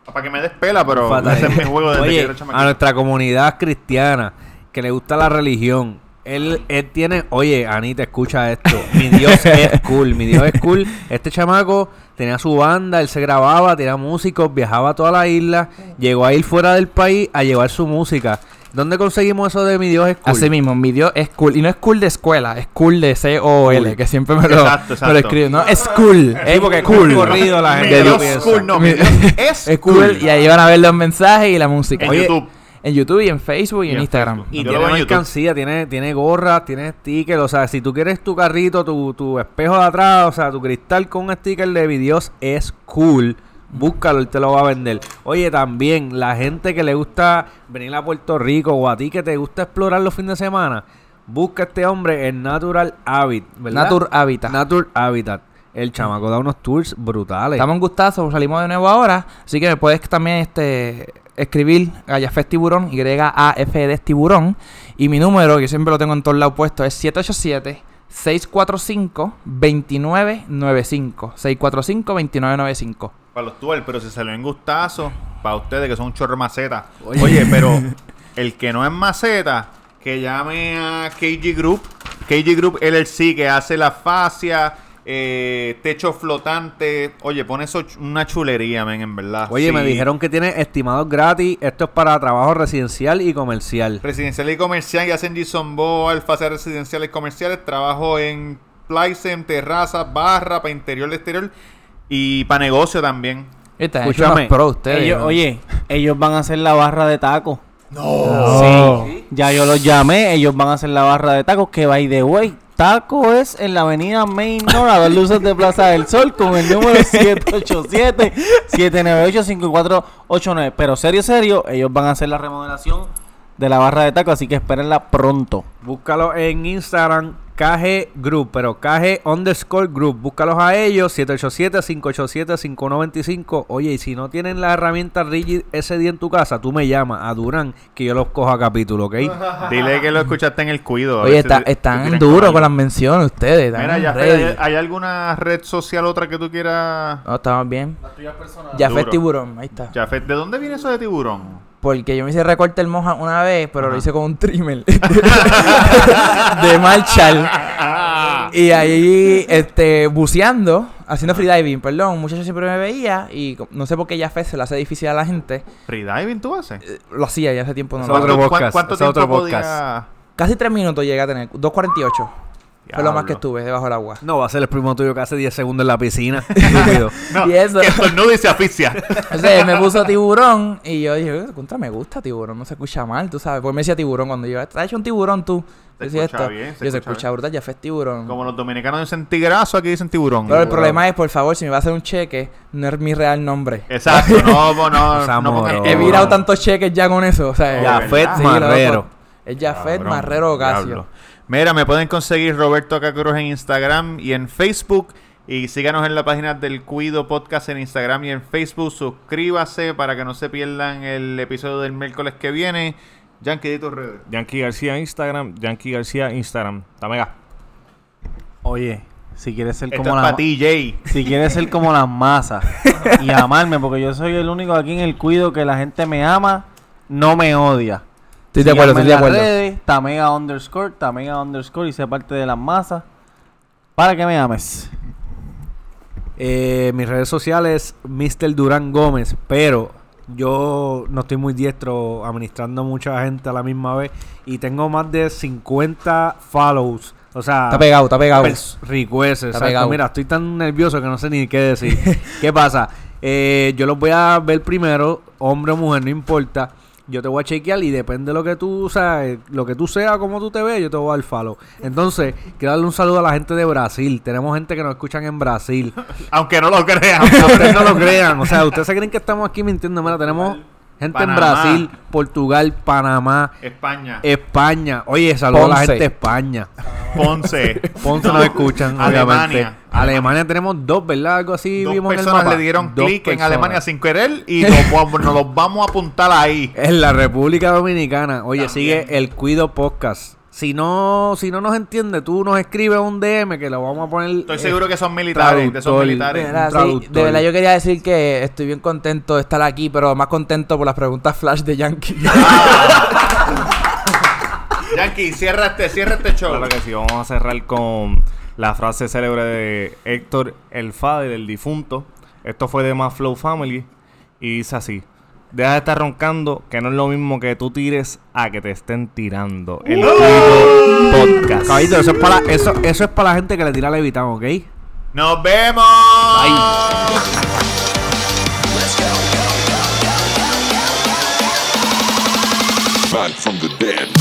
Para que me despela, pero Fatal. ese es mi juego desde que Oye, era chamaquito. a nuestra comunidad cristiana que le gusta la religión. Él, él tiene, oye, Anita, escucha esto. Mi Dios es cool, mi Dios es cool. Este chamaco tenía su banda, él se grababa, tenía músicos, viajaba a toda la isla, llegó a ir fuera del país a llevar su música. ¿Dónde conseguimos eso de mi Dios es cool? Así mismo, mi Dios es cool. Y no es cool de escuela, es cool de C-O-L, que siempre me lo, Exacto, me exacto. lo escribe. No, es cool. es porque es cool. corrido la Mi gente lo Dios cool, no, mi Mi- Dios es, Es cool. Y ahí van a ver los mensajes y la música. En Oye, YouTube. En YouTube y en Facebook y, Y en en Instagram. Facebook. Y tiene mercancía, tiene, tiene gorras, tiene stickers, o sea, si tú quieres tu carrito, tu, tu espejo de atrás, o sea, tu cristal con un sticker de mi Dios es cool. Búscalo, él te lo va a vender. Oye, también, la gente que le gusta venir a Puerto Rico o a ti que te gusta explorar los fines de semana, busca a este hombre en Natural Habitat, ¿verdad? Natur Habitat. Natural Habitat. El chamaco da unos tours brutales. Estamos en gustazo, salimos de nuevo ahora. Así que me puedes también este, escribir a Yafet Tiburón, Y-A-F-D Tiburón. Y mi número, que siempre lo tengo en todos lados puesto, es 787-645-2995. 645-2995. Para los tours, pero si salió en gustazo, para ustedes que son un chorro maceta. Oye, pero el que no es maceta, que llame a KG Group. KG Group LLC, que hace la fascia, eh, techo flotante. Oye, pone eso ch- una chulería, men, en verdad. Oye, Sí. me dijeron que tiene estimados gratis. Esto es para trabajo residencial y comercial. Residencial y comercial, y hacen Jason Boal, fase residenciales y comerciales. Trabajo en Plycem, terrazas, barra, para interior y exterior. Y para negocio también. Esta, Escúchame, Escúchame. pro ustedes. Ellos, ¿no? oye, ellos van a hacer la barra de tacos. No. Sí. Ya yo los llamé, ellos van a hacer la barra de tacos, que by the way, taco es en la avenida Main North, a dos luces de Plaza del Sol, con el número 787-798-5489. Pero serio, serio, ellos van a hacer la remodelación de la barra de tacos, así que espérenla pronto. Búscalo en Instagram, KG Group, pero KG underscore Group. Búscalos a ellos, 787-587-5125. Oye, y si no tienen la herramienta Rigid ese día en tu casa, tú me llamas a Durán, que yo los cojo a capítulo, ¿ok? Dile que lo escuchaste en el cuido. Oye, si están duros con las menciones ustedes. están Mira, ya. ¿hay, ¿hay alguna red social otra que tú quieras? No, estamos bien. Ya fue Duro. tiburón, ahí está. Jafet, ¿de dónde viene eso de tiburón? Porque yo me hice recorte el moja una vez, pero lo hice con un trimmer de Marshall. y ahí, este, buceando, haciendo freediving, perdón, un muchacho siempre me veía y no sé por qué ya se le hace difícil a la gente. ¿Freediving tú haces? Eh, Lo hacía ya hace tiempo, no lo. ¿Cuánto- podcast, ¿Cuánto tiempo otro podía...? Casi tres minutos llegué a tener, 2.48. Fue lo más que estuve debajo del agua. No, va a ser el primo tuyo que hace 10 segundos en la piscina. Estúpido. No, Y eso. que estornuda y se asfixia. Entonces él me puso tiburón y yo dije, "Eh, contra, me gusta tiburón, no se escucha mal, tú sabes. Pues me decía tiburón cuando yo, ¿has hecho un tiburón tú? Se escucha bien, se yo se escucha brutal, ya fue tiburón. Como los dominicanos dicen tigrazo, aquí dicen tiburón. Pero el problema es, por favor, si me va a hacer un cheque, no es mi real nombre. Exacto, no, no, no, no moro. He tiburón. virado tantos cheques ya con eso, o sea, Jafet sí, Marrero. Es Jafet Marrero Ocasio. Mira, me pueden conseguir Roberto Cacruz en Instagram y en Facebook. Y síganos en la página del Cuido Podcast en Instagram y en Facebook. Suscríbase para que no se pierdan el episodio del miércoles que viene. Yankee, di tus redes. Yankee García Instagram, Yankee García Instagram. Dame gas. Oye, si quieres ser Esto como es la para ti, Jay. si quieres ser como las masas y amarme, porque yo soy el único aquí en el cuido que la gente me ama, no me odia. Estoy de acuerdo, estoy de acuerdo. redes, Tamega underscore, Tamega underscore y sé parte de las masas. Para que me ames. Eh, mis redes sociales, Mr. Durán Gómez, pero yo no estoy muy diestro administrando mucha gente a la misma vez y tengo más de 50 follows. O sea, Está pegado, está pegado. requests, exacto. pegado. Mira, estoy tan nervioso que no sé ni qué decir. ¿Qué pasa? Eh, yo los voy a ver primero, hombre o mujer, no importa. Yo te voy a chequear y depende de lo que tú, eh, lo que tú seas, como tú te ves, yo te voy a dar follow. Entonces, quiero darle un saludo a la gente de Brasil. Tenemos gente que nos escuchan en Brasil. Aunque no lo crean. Aunque ustedes no lo crean. O sea, ustedes se creen que estamos aquí mintiendo. Mira, tenemos gente Panamá. en Brasil, Portugal, Panamá, España. España. Oye, saludos a la gente de España. Ponce. Ponce No. nos escuchan, Alemania. obviamente. Alemania tenemos dos, ¿verdad? Algo así Dos vimos en el personas mapa. le dieron clic en personas. Alemania sin querer y nos, vamos- nos los vamos a apuntar ahí. En la República Dominicana. Oye, También. sigue el Cuido Podcast. Si no, si no nos entiende, tú nos escribes un DM que lo vamos a poner. Estoy seguro que son militares, de esos militares. Mira, sí, traductor. de verdad yo quería decir que estoy bien contento de estar aquí, pero más contento por las preguntas flash de Yankee. Yankee, cierra este, cierra este show. Claro que sí, vamos a cerrar con la frase célebre de Héctor El Fader, el difunto. Esto fue de más Flow Family y dice así: Deja de estar roncando, que no es lo mismo que tú tires a que te estén tirando. El Podcast. Caballito, eso es para eso, eso es para la gente que le tira levitán, ¿ok? ¡Nos vemos! Back from the dead.